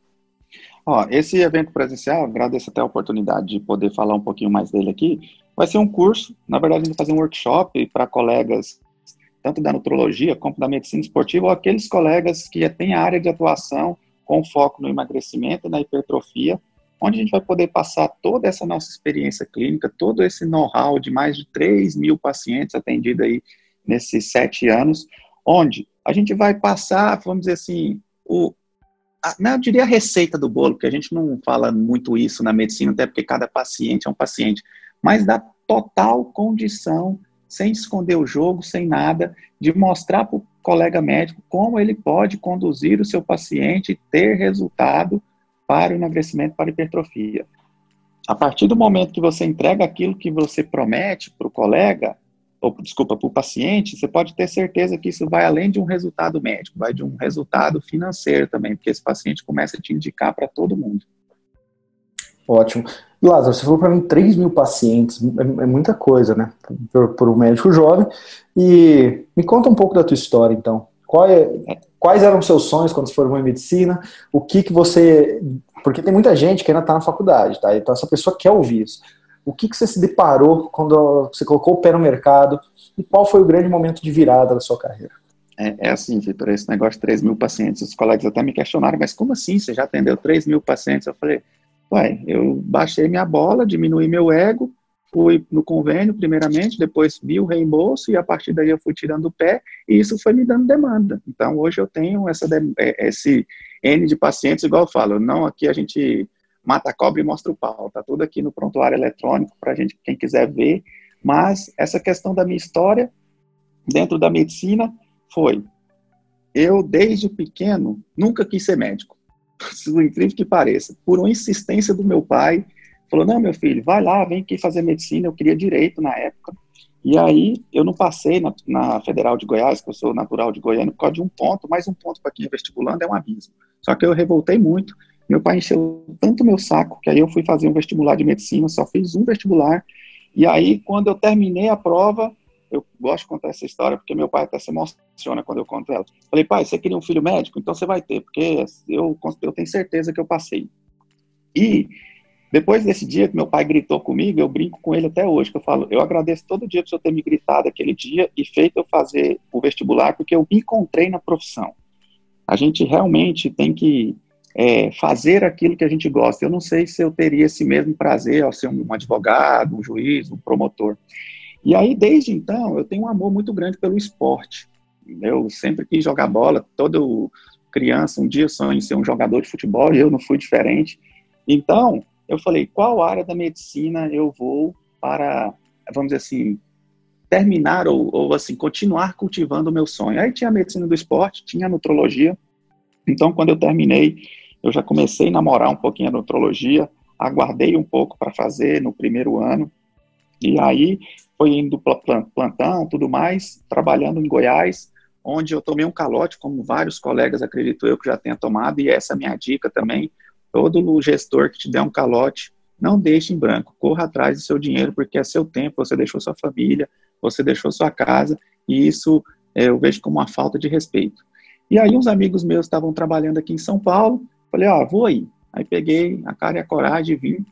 Ó, esse evento presencial, agradeço até a oportunidade de poder falar um pouquinho mais dele aqui. Vai ser um curso, na verdade, a gente vai fazer um workshop para colegas, tanto da nutrologia como da medicina esportiva, ou aqueles colegas que têm área de atuação com foco no emagrecimento e na hipertrofia, onde a gente vai poder passar toda essa nossa experiência clínica, todo esse know-how de mais de 3 mil pacientes atendidos aí nesses sete anos, onde a gente vai passar, vamos dizer assim, o, a, não, eu diria a receita do bolo, porque a gente não fala muito isso na medicina, até porque cada paciente é um paciente, mas da total condição, sem esconder o jogo, sem nada, de mostrar para o colega médico como ele pode conduzir o seu paciente e ter resultado para o emagrecimento, para a hipertrofia. A partir do momento que você entrega aquilo que você promete para o colega, ou desculpa, para o paciente, você pode ter certeza que isso vai além de um resultado médico, vai de um resultado financeiro também, porque esse paciente começa a te indicar para todo mundo. Ótimo. Lázaro, você falou para mim 3 mil pacientes, é, é muita coisa, né, para um médico jovem. E me conta um pouco da tua história, então. É, quais eram seus sonhos quando você formou em medicina? O que que você... Porque tem muita gente que ainda está na faculdade, tá? Então essa pessoa quer ouvir isso. O que que você se deparou quando você colocou o pé no mercado? E qual foi o grande momento de virada da sua carreira? É, é assim, Vitor, esse negócio de 3 mil pacientes, os colegas até me questionaram, mas como assim? Você já atendeu 3 mil pacientes? Eu falei, ué, eu baixei minha bola, diminui meu ego, fui no convênio, primeiramente, depois vi o reembolso e a partir daí eu fui tirando o pé e isso foi me dando demanda. Então, hoje eu tenho essa, é, esse N de pacientes, igual eu falo, não aqui a gente mata a cobra e mostra o pau, tá tudo aqui no prontuário eletrônico para gente, quem quiser ver, mas essa questão da minha história dentro da medicina foi, eu desde pequeno nunca quis ser médico, por incrível que pareça, por uma insistência do meu pai, Falou, não, meu filho, vai lá, vem aqui fazer medicina. Eu queria direito na época. E aí eu não passei na, na, Federal de Goiás, que eu sou natural de Goiânia, por causa de um ponto, mais um ponto para quem é vestibulando é um abismo. Só que eu revoltei muito. Meu pai encheu tanto meu saco que aí eu fui fazer um vestibular de medicina, só fiz um vestibular. E aí, quando eu terminei a prova, eu gosto de contar essa história porque meu pai até se emociona quando eu conto ela. Falei, pai, você queria um filho médico? Então você vai ter, porque eu, eu tenho certeza que eu passei. E depois desse dia que meu pai gritou comigo, eu brinco com ele até hoje, que eu falo, eu agradeço todo dia por você ter me gritado aquele dia e feito eu fazer o vestibular, porque eu me encontrei na profissão. A gente realmente tem que é, fazer aquilo que a gente gosta. Eu não sei se eu teria esse mesmo prazer ao ser um advogado, um juiz, um promotor. E aí, desde então, eu tenho um amor muito grande pelo esporte. Eu sempre quis jogar bola, todo criança, um dia sonho em ser um jogador de futebol, e eu não fui diferente. Então, eu falei, qual área da medicina eu vou para, vamos dizer assim, terminar ou, ou assim, continuar cultivando o meu sonho. Aí tinha a medicina do esporte, tinha a nutrologia. Então, quando eu terminei, eu já comecei a namorar um pouquinho a nutrologia, aguardei um pouco para fazer no primeiro ano, e aí foi indo plantão, tudo mais, trabalhando em Goiás, onde eu tomei um calote, como vários colegas, acredito eu, que já tenha tomado, e essa é a minha dica também, todo gestor que te der um calote, não deixe em branco, corra atrás do seu dinheiro, porque é seu tempo, você deixou sua família, você deixou sua casa, e isso é, eu vejo como uma falta de respeito. E aí uns amigos meus estavam trabalhando aqui em São Paulo, falei, ó, vou aí. Aí peguei a cara e a coragem e vim.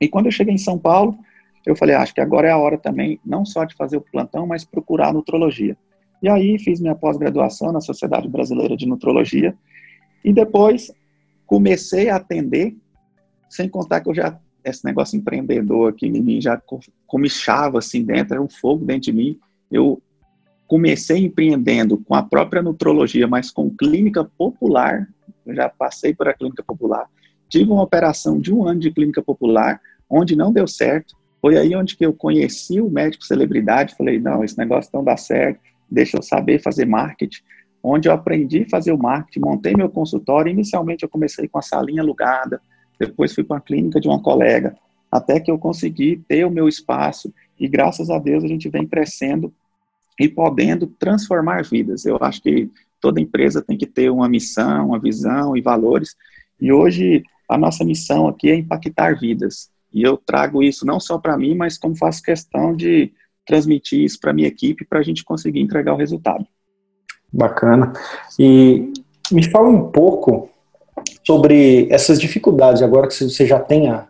E quando eu cheguei em São Paulo, eu falei, ah, acho que agora é a hora também, não só de fazer o plantão, mas procurar nutrologia. E aí fiz minha pós-graduação na Sociedade Brasileira de Nutrologia, e depois comecei a atender, sem contar que eu já, esse negócio empreendedor aqui em mim já comichava assim dentro, era um fogo dentro de mim. Eu comecei empreendendo com a própria nutrologia, mas com clínica popular, eu já passei por a clínica popular, tive uma operação de um ano de clínica popular, onde não deu certo, foi aí onde que eu conheci o médico celebridade, falei, não, esse negócio não dá certo, deixa eu saber fazer marketing, onde eu aprendi a fazer o marketing, montei meu consultório. Inicialmente eu comecei com a salinha alugada, depois fui para a clínica de uma colega, até que eu consegui ter o meu espaço e graças a Deus a gente vem crescendo e podendo transformar vidas. Eu acho que toda empresa tem que ter uma missão, uma visão e valores. E hoje a nossa missão aqui é impactar vidas. E eu trago isso não só para mim, mas como faço questão de transmitir isso para minha equipe para a gente conseguir entregar o resultado. Bacana. E me fala um pouco sobre essas dificuldades, agora que você já tem a,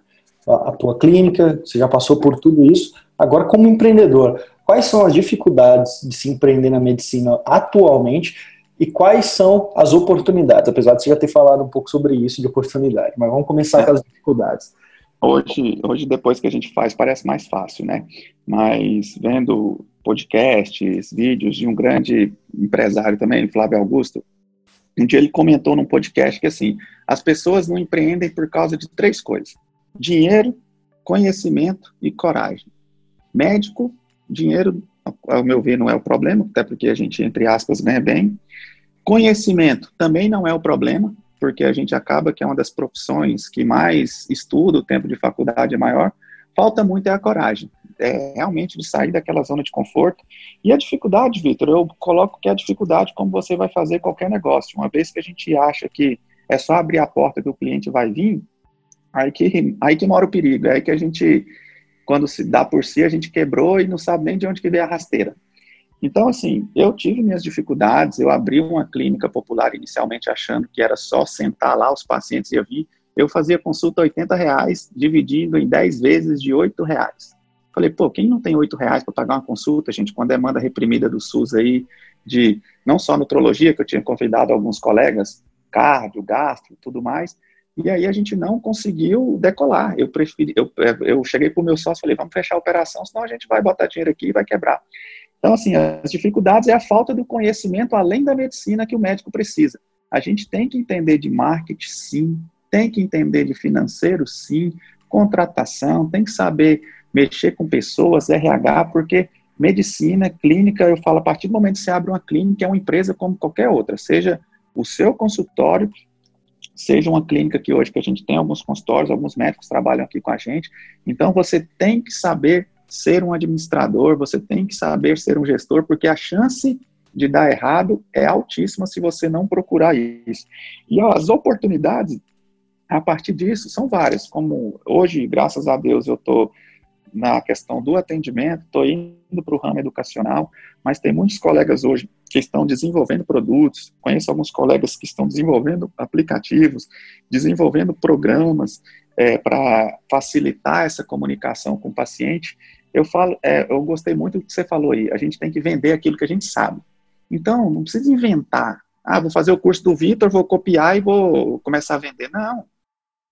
a tua clínica, você já passou por tudo isso, agora como empreendedor, quais são as dificuldades de se empreender na medicina atualmente e quais são as oportunidades? Apesar de você já ter falado um pouco sobre isso de oportunidade, mas vamos começar é. com as dificuldades. Hoje, hoje, depois que a gente faz, parece mais fácil, né? Mas vendo podcasts, vídeos de um grande empresário também, Flávio Augusto, um dia ele comentou num podcast que assim, as pessoas não empreendem por causa de três coisas: dinheiro, conhecimento e coragem. Médico, dinheiro, ao meu ver, não é o problema, até porque a gente, entre aspas, ganha bem. Conhecimento também não é o problema, porque a gente acaba que é uma das profissões que mais estuda, o tempo de faculdade é maior. Falta muito é a coragem é, realmente de sair daquela zona de conforto. E a dificuldade, Vitor, eu coloco que é a dificuldade como você vai fazer qualquer negócio. Uma vez que a gente acha que é só abrir a porta que o cliente vai vir, aí que, aí que mora o perigo. É aí que a gente, quando se dá por si, a gente quebrou e não sabe nem de onde que veio a rasteira. Então, assim, eu tive minhas dificuldades, eu abri uma clínica popular inicialmente achando que era só sentar lá os pacientes e eu vi, eu fazia consulta 80 reais, dividindo em 10 vezes de 8 reais. Falei, pô, quem não tem oito reais para pagar uma consulta, gente, com a demanda reprimida do SUS aí, de não só nutrologia, que eu tinha convidado alguns colegas, cardio, gastro, tudo mais, e aí a gente não conseguiu decolar. Eu preferi, eu, eu cheguei para o meu sócio e falei, vamos fechar a operação, senão a gente vai botar dinheiro aqui e vai quebrar. Então, assim, as dificuldades é a falta do conhecimento além da medicina que o médico precisa. A gente tem que entender de marketing, sim, tem que entender de financeiro, sim, contratação, tem que saber mexer com pessoas, RH, porque medicina, clínica, eu falo, a partir do momento que você abre uma clínica, é uma empresa como qualquer outra, seja o seu consultório, seja uma clínica que hoje que a gente tem alguns consultórios, alguns médicos trabalham aqui com a gente, então você tem que saber ser um administrador, você tem que saber ser um gestor, porque a chance de dar errado é altíssima se você não procurar isso. E ó, as oportunidades a partir disso são várias, como hoje, graças a Deus, eu estou na questão do atendimento, estou indo para o ramo educacional, mas tem muitos colegas hoje que estão desenvolvendo produtos, conheço alguns colegas que estão desenvolvendo aplicativos, desenvolvendo programas é, para facilitar essa comunicação com o paciente. Eu falo, é, eu gostei muito do que você falou aí. A gente tem que vender aquilo que a gente sabe. Então, não precisa inventar. Ah, vou fazer o curso do Vitor, vou copiar e vou começar a vender. Não.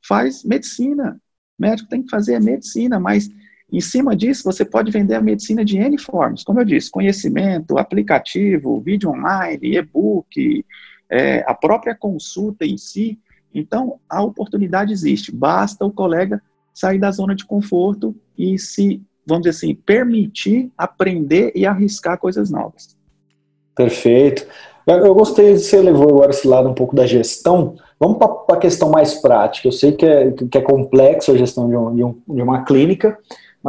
Faz medicina. O médico tem que fazer medicina, mas em cima disso, você pode vender a medicina de N formas. Como eu disse, conhecimento, aplicativo, vídeo online, e-book, é, a própria consulta em si. Então, a oportunidade existe. Basta o colega sair da zona de conforto e se, vamos dizer assim, permitir aprender e arriscar coisas novas. Perfeito. Eu gostei de você levou agora esse lado um pouco da gestão. Vamos para a questão mais prática. Eu sei que é, que é complexo a gestão de, um, de uma clínica,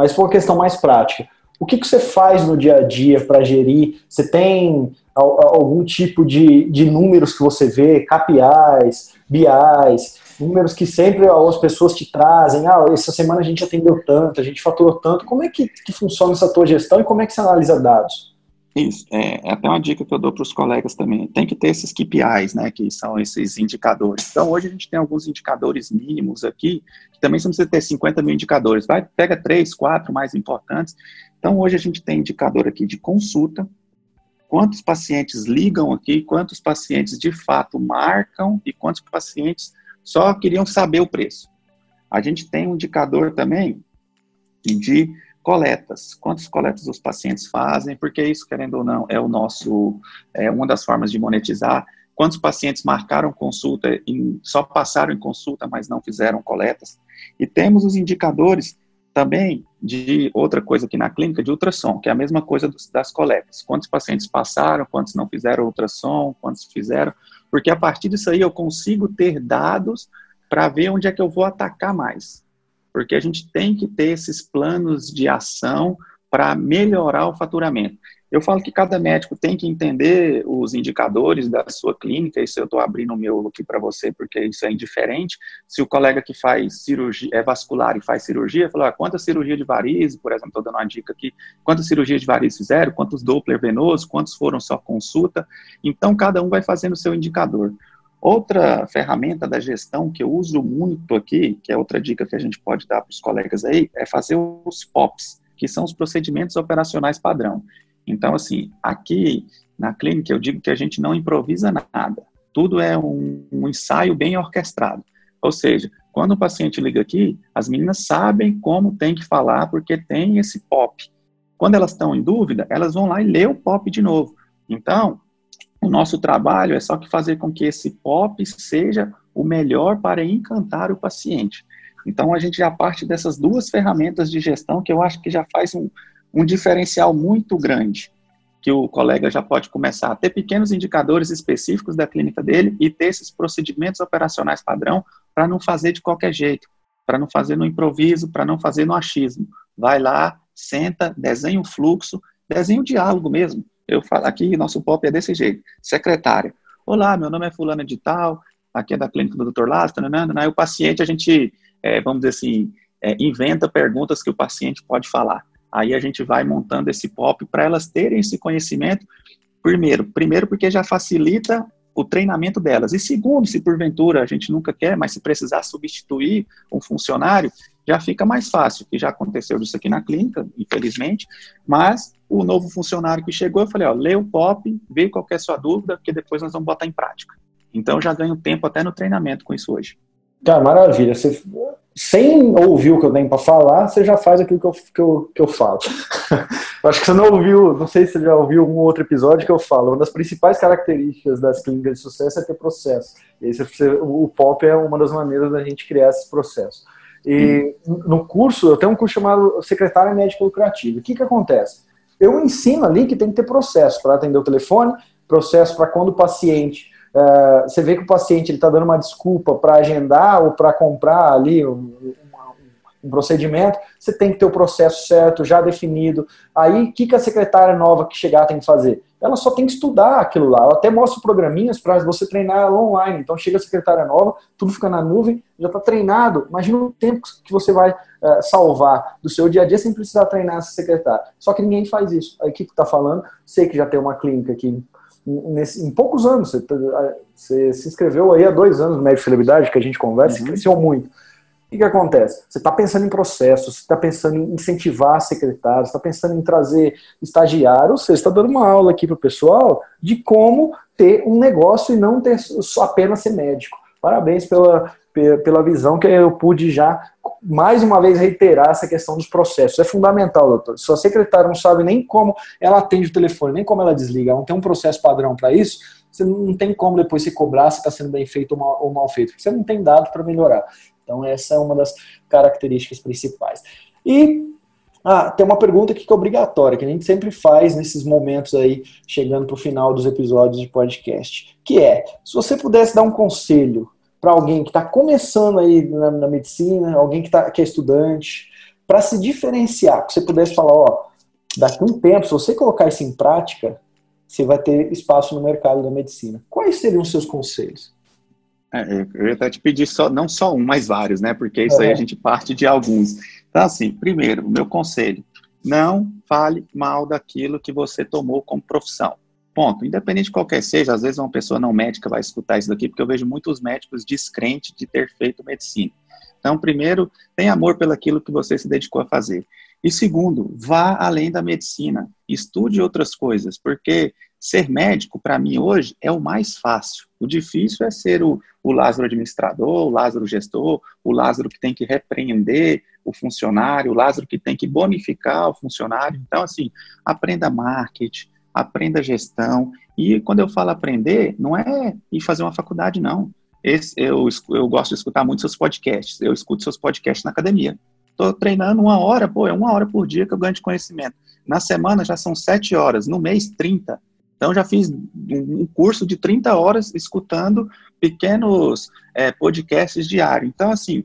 mas for uma questão mais prática, o que, que você faz no dia a dia para gerir? Você tem algum tipo de, de números que você vê, KPIs, BIs, números que sempre as pessoas te trazem, ah, essa semana a gente atendeu tanto, a gente faturou tanto, como é que, que funciona essa tua gestão e como é que você analisa dados? Isso, é, é até uma dica que eu dou para os colegas também. Tem que ter esses KPIs, né, que são esses indicadores. Então, hoje a gente tem alguns indicadores mínimos aqui, que também você não precisa ter 50 mil indicadores, vai, pega três, quatro mais importantes. Então, hoje a gente tem indicador aqui de consulta, quantos pacientes ligam aqui, quantos pacientes de fato marcam e quantos pacientes só queriam saber o preço. A gente tem um indicador também de coletas, quantas coletas os pacientes fazem, porque isso, querendo ou não, é o nosso, é uma das formas de monetizar. Quantos pacientes marcaram consulta e só passaram em consulta, mas não fizeram coletas. E temos os indicadores também de outra coisa aqui na clínica, de ultrassom, que é a mesma coisa das coletas. Quantos pacientes passaram, quantos não fizeram ultrassom, quantos fizeram, porque a partir disso aí eu consigo ter dados para ver onde é que eu vou atacar mais porque a gente tem que ter esses planos de ação para melhorar o faturamento. Eu falo que cada médico tem que entender os indicadores da sua clínica, isso eu estou abrindo o meu aqui para você, porque isso é indiferente. Se o colega que faz cirurgia, é vascular e faz cirurgia, fala, ah, quantas cirurgias de varize, por exemplo, estou dando uma dica aqui, quantas cirurgias de varize fizeram, quantos Doppler venoso, quantos foram só consulta. Então, cada um vai fazendo o seu indicador. Outra ferramenta da gestão que eu uso muito aqui, que é outra dica que a gente pode dar para os colegas aí, é fazer os POPs, que são os procedimentos operacionais padrão. Então, assim, aqui na clínica eu digo que a gente não improvisa nada. Tudo é um, um ensaio bem orquestrado. Ou seja, quando o paciente liga aqui, as meninas sabem como tem que falar, porque tem esse POP. Quando elas estão em dúvida, elas vão lá e lê o POP de novo. Então, o nosso trabalho é só que fazer com que esse POP seja o melhor para encantar o paciente. Então, a gente já parte dessas duas ferramentas de gestão que eu acho que já faz um, um diferencial muito grande, que o colega já pode começar a ter pequenos indicadores específicos da clínica dele e ter esses procedimentos operacionais padrão para não fazer de qualquer jeito, para não fazer no improviso, para não fazer no achismo. Vai lá, senta, desenha o fluxo, desenha o diálogo mesmo. Eu falo aqui, nosso pop é desse jeito. Secretária. Olá, meu nome é fulana de tal, aqui é da clínica do Dr. Lázaro, aí o paciente, a gente, é, vamos dizer assim, é, inventa perguntas que o paciente pode falar. Aí a gente vai montando esse pop para elas terem esse conhecimento, primeiro, primeiro porque já facilita o treinamento delas. E segundo, se porventura a gente nunca quer, mas se precisar substituir um funcionário, já fica mais fácil, que já aconteceu isso aqui na clínica, infelizmente, mas o novo funcionário que chegou, eu falei, ó, lê o POP, vê qual é a sua dúvida, porque depois nós vamos botar em prática. Então eu já ganho tempo até no treinamento com isso hoje. Cara, maravilha. Você, sem ouvir o que eu tenho para falar, você já faz aquilo que eu, que eu, que eu falo. acho que você não ouviu, não sei se você já ouviu um outro episódio que eu falo. Uma das principais características das clínicas de sucesso é ter processo. E aí você, o POP é uma das maneiras da gente criar esses processos. E no curso, eu tenho um curso chamado Secretária Médica Lucrativa. O que, que acontece? Eu ensino ali que tem que ter processo para atender o telefone, processo para quando o paciente. Uh, você vê que o paciente está dando uma desculpa para agendar ou para comprar ali um, um procedimento, você tem que ter o processo certo, já definido. Aí, o que, que a secretária nova que chegar tem que fazer? Ela só tem que estudar aquilo lá. Eu até mostro programinhas para você treinar online. Então, chega a secretária nova, tudo fica na nuvem, já está treinado. Imagina o tempo que você vai uh, salvar do seu dia a dia sem precisar treinar essa secretária. Só que ninguém faz isso. O que está falando? Sei que já tem uma clínica aqui Nesse, em poucos anos. Você, tá, você, se inscreveu aí há dois anos no Médio Celebridade, que a gente conversa, uhum. cresceu muito. O que, acontece? Você está pensando em processos, você está pensando em incentivar secretários, está pensando em trazer estagiário, ou seja, está dando uma aula aqui para o pessoal de como ter um negócio e não ter só apenas ser médico. Parabéns pela, pela visão que eu pude já, mais uma vez, reiterar essa questão dos processos. É fundamental, doutor. Se a secretária não sabe nem como ela atende o telefone, nem como ela desliga, não tem um processo padrão para isso, você não tem como depois se cobrar se está sendo bem feito ou mal, ou mal feito, porque você não tem dado para melhorar. Então, essa é uma das características principais. E ah, tem uma pergunta que é obrigatória, que a gente sempre faz nesses momentos aí, chegando para o final dos episódios de podcast, que é, se você pudesse dar um conselho para alguém que está começando aí na, na, medicina, alguém que, tá, que é estudante, para se diferenciar, que você pudesse falar, ó, daqui a um tempo, se você colocar isso em prática, você vai ter espaço no mercado da medicina. Quais seriam os seus conselhos? É, eu ia até te pedir só, não só um, mas vários, né? Porque isso aí a gente parte de alguns. Então, assim, primeiro, o meu conselho, não fale mal daquilo que você tomou como profissão. Ponto. Independente de qualquer seja, às vezes uma pessoa não médica vai escutar isso daqui, porque eu vejo muitos médicos descrentes de ter feito medicina. Então, primeiro, tenha amor pelaquilo que você se dedicou a fazer. E segundo, vá além da medicina. Estude outras coisas, porque ser médico, para mim, hoje, é o mais fácil. O difícil é ser o, o Lázaro administrador, o Lázaro gestor, o Lázaro que tem que repreender o funcionário, o Lázaro que tem que bonificar o funcionário. Então, assim, aprenda marketing, aprenda gestão. E quando eu falo aprender, não é ir fazer uma faculdade, não. Esse, eu, eu gosto de escutar muito seus podcasts. Eu escuto seus podcasts na academia. Estou treinando uma hora, pô, é uma hora por dia que eu ganho de conhecimento. Na semana já são sete horas, no mês, 30. Então, já fiz um curso de 30 horas escutando pequenos é, podcasts diários. Então, assim,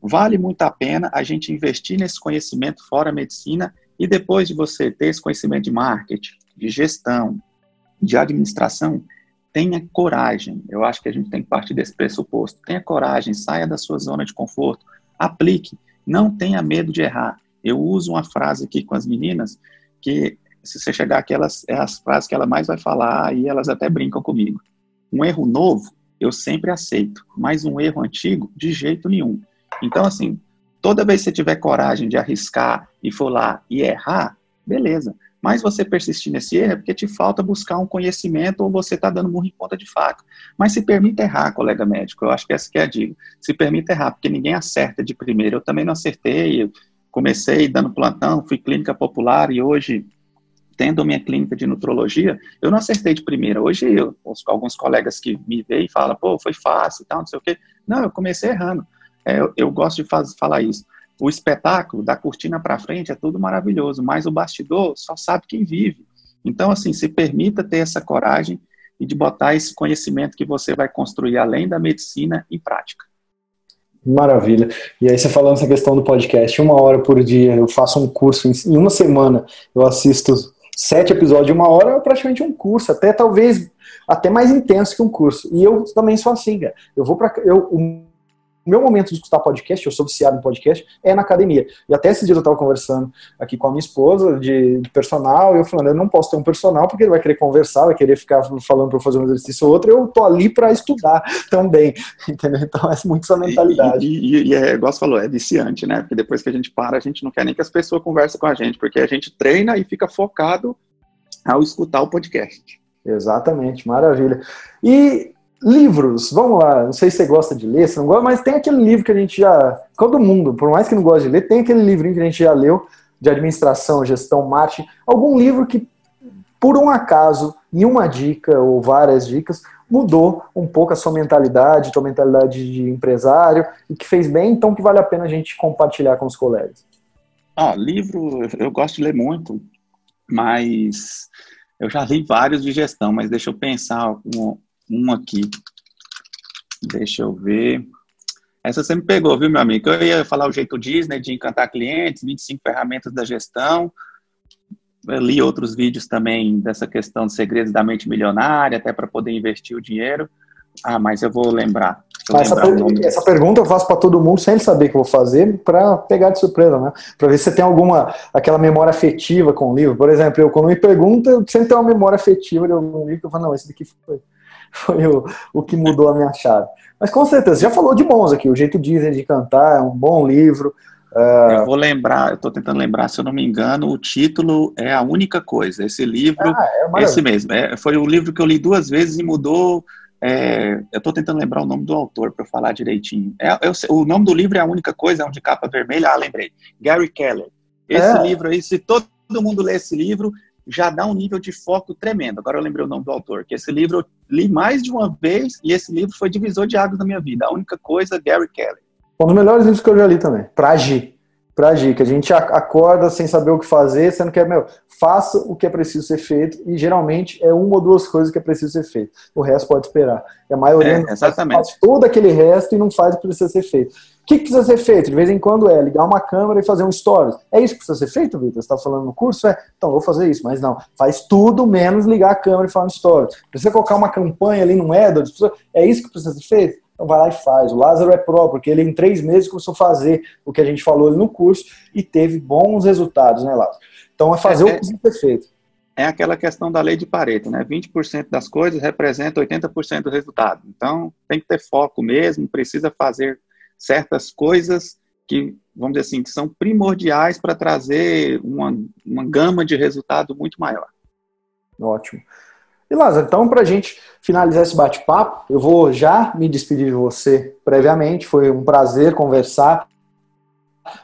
vale muito a pena a gente investir nesse conhecimento fora a medicina e depois de você ter esse conhecimento de marketing, de gestão, de administração, tenha coragem. Eu acho que a gente tem que partir desse pressuposto. Tenha coragem, saia da sua zona de conforto, aplique, não tenha medo de errar. Eu uso uma frase aqui com as meninas que se você chegar aqui, elas, é as frases que ela mais vai falar e elas até brincam comigo. Um erro novo, eu sempre aceito, mas um erro antigo, de jeito nenhum. Então, assim, toda vez que você tiver coragem de arriscar e for lá e errar, beleza. Mas você persistir nesse erro é porque te falta buscar um conhecimento ou você está dando murro em ponta de faca. Mas se permita errar, colega médico. Eu acho que essa que é a dica. Se permita errar, porque ninguém acerta de primeira. Eu também não acertei. Eu comecei dando plantão, fui clínica popular e hoje tendo minha clínica de nutrologia, eu não acertei de primeira. Hoje, eu, alguns colegas que me veem falam, pô, foi fácil e tal, não sei o quê. Não, eu comecei errando. É, eu, eu, gosto de faz, falar isso. O espetáculo, da cortina para frente, é tudo maravilhoso, mas o bastidor só sabe quem vive. Então, assim, se permita ter essa coragem e de botar esse conhecimento que você vai construir além da medicina em prática. Maravilha. E aí você falando essa questão do podcast, uma hora por dia, eu faço um curso em uma semana, eu assisto sete episódios de uma hora é praticamente um curso, até talvez até mais intenso que um curso. E eu também sou assim, cara. Eu vou para eu meu momento de escutar podcast, eu sou viciado em podcast, é na academia. E até esses dias eu estava conversando aqui com a minha esposa de, de, personal, e eu falando, eu não posso ter um personal porque ele vai querer conversar, vai querer ficar falando para fazer um exercício ou outro, eu tô ali para estudar também, entendeu? Então é muito essa mentalidade. E, e, e, é, igual você falou, é viciante, né? Porque depois que a gente para, a gente não quer nem que as pessoas conversem com a gente, porque a gente treina e fica focado ao escutar o podcast. Exatamente, maravilha. E Livros, vamos lá. Não sei se você gosta de ler, se não gosta, mas tem aquele livro que a gente já. Todo mundo, por mais que não goste de ler, tem aquele livrinho que a gente já leu de administração, gestão, marketing. Algum livro que, por um acaso, em uma dica ou várias dicas, mudou um pouco a sua mentalidade, a mentalidade de empresário e que fez bem, então que vale a pena a gente compartilhar com os colegas. Ah, livro, eu gosto de ler muito, mas eu já li vários de gestão, mas deixa eu pensar um aqui. Deixa eu ver. Essa você me pegou, viu, meu amigo? Eu ia falar o jeito Disney de encantar clientes, 25 ferramentas da gestão. Eu li outros vídeos também dessa questão de segredos da mente milionária, até para poder investir o dinheiro. Ah, mas eu vou lembrar. Eu essa, per essa, pergunta eu faço para todo mundo sem saber o que eu vou fazer, para pegar de surpresa, né? Para ver se você tem alguma aquela memória afetiva com o livro. Por exemplo, eu quando me pergunta, eu sempre tenho uma memória afetiva de algum livro eu falo, não, esse daqui foi foi o, o que mudou a minha chave. Mas com certeza, já falou de bons aqui, o jeito Disney de cantar, é um bom livro. Uh... Eu vou lembrar, eu estou tentando lembrar, se eu não me engano, o título é a única coisa. Esse livro, ah, é esse mesmo, é, foi o livro que eu li duas vezes e mudou. É, eu estou tentando lembrar o nome do autor para falar direitinho. É, eu, o nome do livro é a única coisa, é um de capa vermelha. Ah, lembrei. Gary Keller. Esse é. livro aí, se todo mundo ler esse livro, já dá um nível de foco tremendo. Agora eu lembrei o nome do autor, que esse livro eu li mais de uma vez e esse livro foi divisor de águas na minha vida. A única coisa, Gary Kelly. Um dos melhores livros que eu já li também, pra agir. Pra agir, que a gente acorda sem saber o que fazer, sendo que é, meu, faça o que é preciso ser feito e geralmente é uma ou duas coisas que é preciso ser feito. O resto pode esperar. E a maioria é, faz, faz todo aquele resto e não faz o que precisa ser feito que, que precisa ser feito? De vez em quando é ligar uma câmera e fazer um stories. É isso que precisa ser feito, Vitor? Você está falando no curso? É, então vou fazer isso, mas não. Faz tudo menos ligar a câmera e falar um stories. Precisa colocar uma campanha ali no AdWords? É isso que precisa ser feito? Então vai lá e faz. O Lázaro é pró, porque ele em três meses começou a fazer o que a gente falou no curso e teve bons resultados, né, Lázaro? Então é fazer é, o que precisa ser feito. É aquela questão da lei de Pareto, né? 20% das coisas representa 80% do resultado. Então tem que ter foco mesmo, precisa fazer certas coisas que, vamos dizer assim, que são primordiais para trazer uma, uma gama de resultado muito maior. Ótimo. E Lázaro, então, para a gente finalizar esse bate-papo, eu vou já me despedir de você previamente. Foi um prazer conversar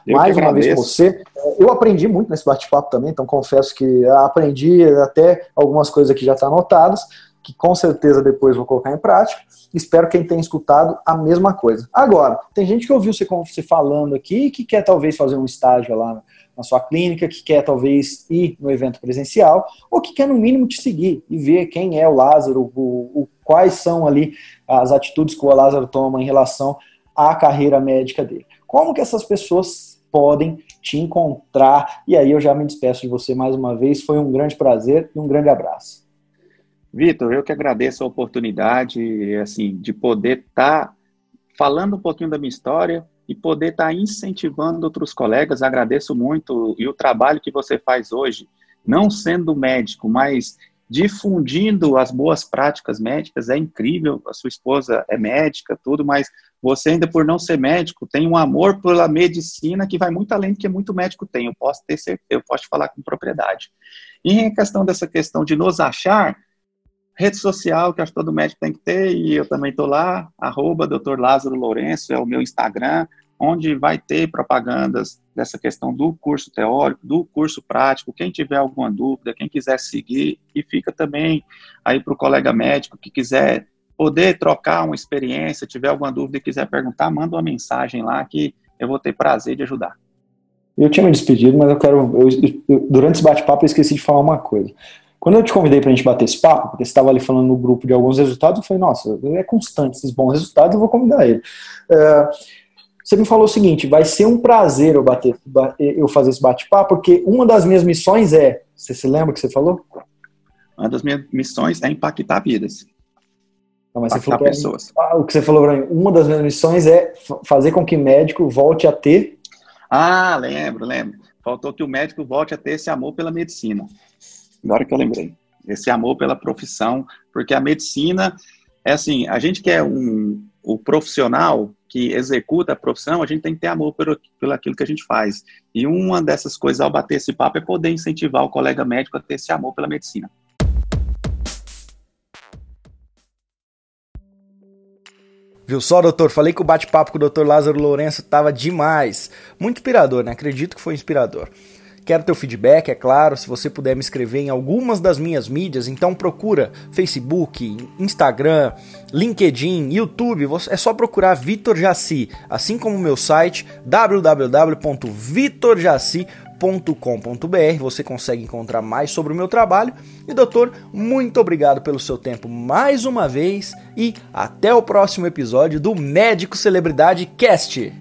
eu mais uma vez com você. Eu aprendi muito nesse bate-papo também, então confesso que aprendi até algumas coisas que já estão anotadas que com certeza depois vou colocar em prática. Espero quem tenha escutado a mesma coisa. Agora, tem gente que ouviu você falando aqui que quer talvez fazer um estágio lá na sua clínica, que quer talvez ir no evento presencial, ou que quer no mínimo te seguir e ver quem é o Lázaro, o, o, quais são ali as atitudes que o Lázaro toma em relação à carreira médica dele. Como que essas pessoas podem te encontrar? E aí eu já me despeço de você mais uma vez. Foi um grande prazer e um grande abraço. Vitor, eu que agradeço a oportunidade, assim, de poder estar tá falando um pouquinho da minha história e poder estar tá incentivando outros colegas. Agradeço muito e o trabalho que você faz hoje, não sendo médico, mas difundindo as boas práticas médicas é incrível. A sua esposa é médica, tudo, mas você ainda por não ser médico tem um amor pela medicina que vai muito além do que muito médico tem. Eu posso ter certeza, eu posso te falar com propriedade. E em questão dessa questão de nos achar, Rede social, que acho que todo médico tem que ter, e eu também estou lá, arroba. Lázaro Lourenço, é o meu Instagram, onde vai ter propagandas dessa questão do curso teórico, do curso prático, quem tiver alguma dúvida, quem quiser seguir, e fica também aí para o colega médico que quiser poder trocar uma experiência, tiver alguma dúvida e quiser perguntar, manda uma mensagem lá que eu vou ter prazer de ajudar. Eu tinha me despedido, mas eu quero. Eu, eu, durante esse bate-papo eu esqueci de falar uma coisa. Quando eu te convidei para a gente bater esse papo, porque você estava ali falando no grupo de alguns resultados, eu falei, nossa, é constante esses bons resultados, eu vou convidar ele. É, você me falou o seguinte, vai ser um prazer eu, bater, eu fazer esse bate-papo, porque uma das minhas missões é, você se lembra que você falou? Uma das minhas missões é impactar vidas. Não, mas impactar você falou pessoas. Mim, ah, o que você falou para mim, uma das minhas missões é fazer com que o médico volte a ter... Ah, lembro, lembro. Faltou que o médico volte a ter esse amor pela medicina. Agora que eu lembrei. Esse amor pela profissão, porque a medicina é assim, a gente que é um, o profissional que executa a profissão, a gente tem que ter amor pelo, pelo aquilo que a gente faz. E uma dessas coisas ao bater esse papo é poder incentivar o colega médico a ter esse amor pela medicina. Viu só, doutor? Falei que o bate-papo com o doutor Lázaro Lourenço estava demais. Muito inspirador, né? Acredito que foi inspirador. Quero teu feedback, é claro, se você puder me escrever em algumas das minhas mídias, então procura Facebook, Instagram, LinkedIn, YouTube, é só procurar Vitor Jaci, assim como o meu site www.vitorjaci.com.br, você consegue encontrar mais sobre o meu trabalho. E doutor, muito obrigado pelo seu tempo mais uma vez e até o próximo episódio do Médico Celebridade Cast.